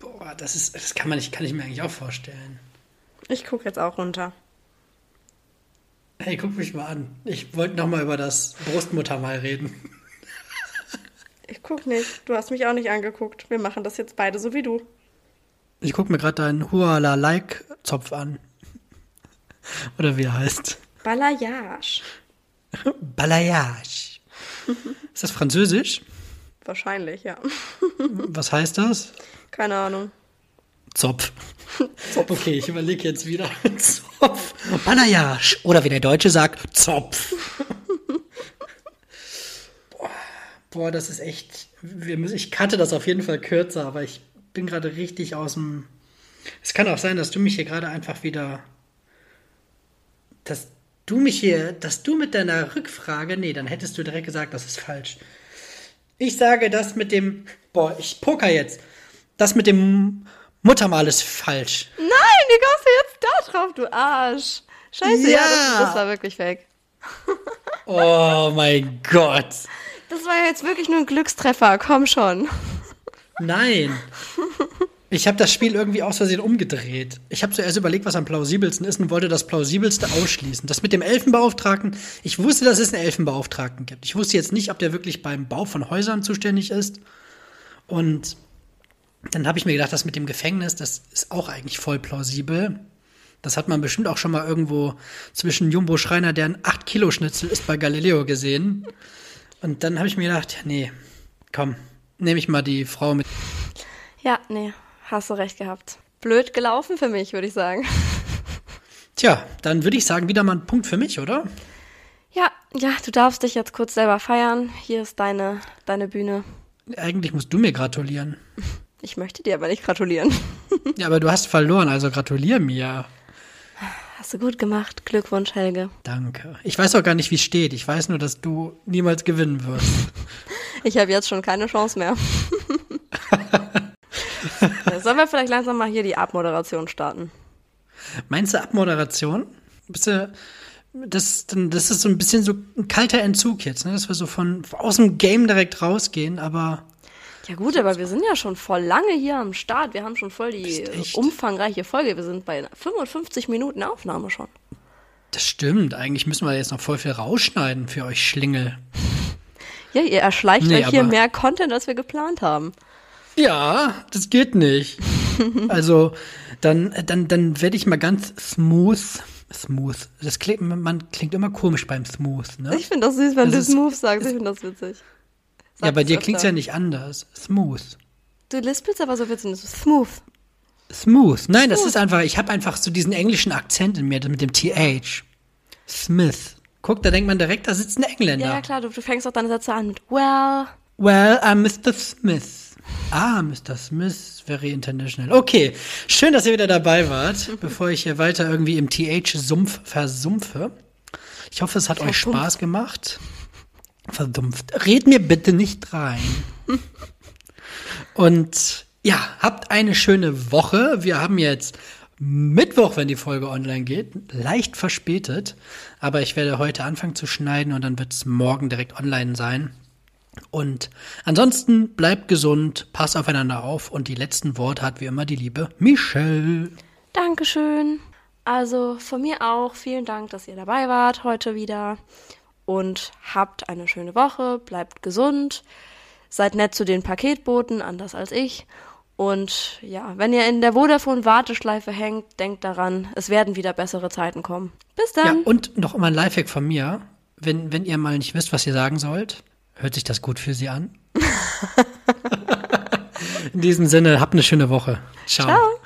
S2: Boah, das ist, das kann man nicht, kann ich mir eigentlich auch vorstellen.
S1: Ich gucke jetzt auch runter.
S2: Hey, guck mich mal an. Ich wollte noch mal über das Brustmuttermal reden.
S1: Ich guck nicht. Du hast mich auch nicht angeguckt. Wir machen das jetzt beide so wie du.
S2: Ich gucke mir gerade deinen Huala-Like-Zopf an. Oder wie er heißt.
S1: Balayage.
S2: Balayage. Ist das französisch?
S1: Wahrscheinlich, ja.
S2: Was heißt das?
S1: Keine Ahnung.
S2: Zopf. Zopf. Okay, ich überlege jetzt wieder. Zopf. Balayage. Oder wie der Deutsche sagt, Zopf. Boah, boah, das ist echt. Wir müssen, ich kannte das auf jeden Fall kürzer, aber ich bin gerade richtig aus dem. Es kann auch sein, dass du mich hier gerade einfach wieder. Dass du mich hier. Dass du mit deiner Rückfrage. Nee, dann hättest du direkt gesagt, das ist falsch. Ich sage das mit dem. Boah, ich poker jetzt. Das mit dem Muttermal ist falsch.
S1: Nein, wie kommst du jetzt da drauf, du Arsch? Scheiße, ja,
S2: Ja.
S1: das, das war wirklich fake.
S2: Oh mein Gott.
S1: Das war ja jetzt wirklich nur ein Glückstreffer, komm schon.
S2: Nein. Ich habe das Spiel irgendwie aus Versehen umgedreht. Ich habe zuerst überlegt, was am plausibelsten ist und wollte das plausibelste ausschließen. Das mit dem Elfenbeauftragten, ich wusste, dass es einen Elfenbeauftragten gibt. Ich wusste jetzt nicht, ob der wirklich beim Bau von Häusern zuständig ist. Und dann habe ich mir gedacht, das mit dem Gefängnis, das ist auch eigentlich voll plausibel. Das hat man bestimmt auch schon mal irgendwo zwischen Jumbo Schreiner, der ein 8-Kilo-Schnitzel ist, bei Galileo gesehen. Und dann habe ich mir gedacht, ja, nee, komm, nehme ich mal die Frau mit.
S1: Ja, nee, hast du recht gehabt. Blöd gelaufen für mich, würde ich sagen.
S2: Tja, dann würde ich sagen, wieder mal ein Punkt für mich, oder?
S1: Ja, ja, du darfst dich jetzt kurz selber feiern. Hier ist deine, deine Bühne.
S2: Eigentlich musst du mir gratulieren.
S1: Ich möchte dir aber nicht gratulieren.
S2: Ja, aber du hast verloren, also gratulier mir.
S1: Hast du gut gemacht. Glückwunsch, Helge.
S2: Danke. Ich weiß auch gar nicht, wie es steht. Ich weiß nur, dass du niemals gewinnen wirst.
S1: Ich habe jetzt schon keine Chance mehr. Sollen wir vielleicht langsam mal hier die Abmoderation starten?
S2: Meinst du Abmoderation? Bist du, das, das ist so ein bisschen so ein kalter Entzug jetzt, ne? dass wir so von aus dem Game direkt rausgehen, aber
S1: Ja gut, aber wir sind ja schon voll lange hier am Start. Wir haben schon voll die umfangreiche Folge. Wir sind bei 55 Minuten Aufnahme schon.
S2: das stimmt. Eigentlich müssen wir jetzt noch voll viel rausschneiden für euch Schlingel.
S1: Ja, ihr erschleicht
S2: Nee,
S1: euch hier mehr Content, als wir geplant haben.
S2: Ja, das geht nicht. also, dann, dann, dann werde ich mal ganz smooth. Smooth. Das klingt, man klingt immer komisch beim Smooth, ne?
S1: Ich finde das süß, wenn
S2: Das
S1: du Smooth sagst. Ich finde das witzig. Sag
S2: ja, bei
S1: es
S2: dir
S1: öfter.
S2: klingt's ja nicht anders. Smooth.
S1: Du lispelst aber so witzig. Smooth.
S2: Smooth. Nein, das ist einfach, ich habe einfach so diesen englischen Akzent in mir, mit dem TH. Smith. Guck, da denkt man direkt, da sitzt ein Engländer.
S1: Ja, ja, klar. Du, du fängst auch deine Sätze an mit well.
S2: Well, I'm Mr. Smith. Ah, Mr. Smith, very international. Okay, schön, dass ihr wieder dabei wart, bevor ich hier weiter irgendwie im TH-Sumpf versumpfe. Ich hoffe, es hat euch. Spaß gemacht. Verdumpft. Red mir bitte nicht rein. Und ja, habt eine schöne Woche. Wir haben jetzt Mittwoch, wenn die Folge online geht. Leicht verspätet. Aber ich werde heute anfangen zu schneiden und dann wird es morgen direkt online sein. Und ansonsten bleibt gesund, passt aufeinander auf und die letzten Worte hat wie immer die liebe Michelle.
S1: Dankeschön. Also von mir auch vielen Dank, dass ihr dabei wart heute wieder. Und habt eine schöne Woche, bleibt gesund, seid nett zu den Paketboten, anders als ich. Und ja, wenn ihr in der Vodafone-Warteschleife hängt, denkt daran, es werden wieder bessere Zeiten kommen. Bis
S2: Ja,
S1: dann.
S2: und noch immer ein Lifehack von mir. Wenn, wenn ihr mal nicht wisst, was ihr sagen sollt, hört sich das gut für sie an. In diesem Sinne, habt eine schöne Woche. Ciao.
S1: Ciao.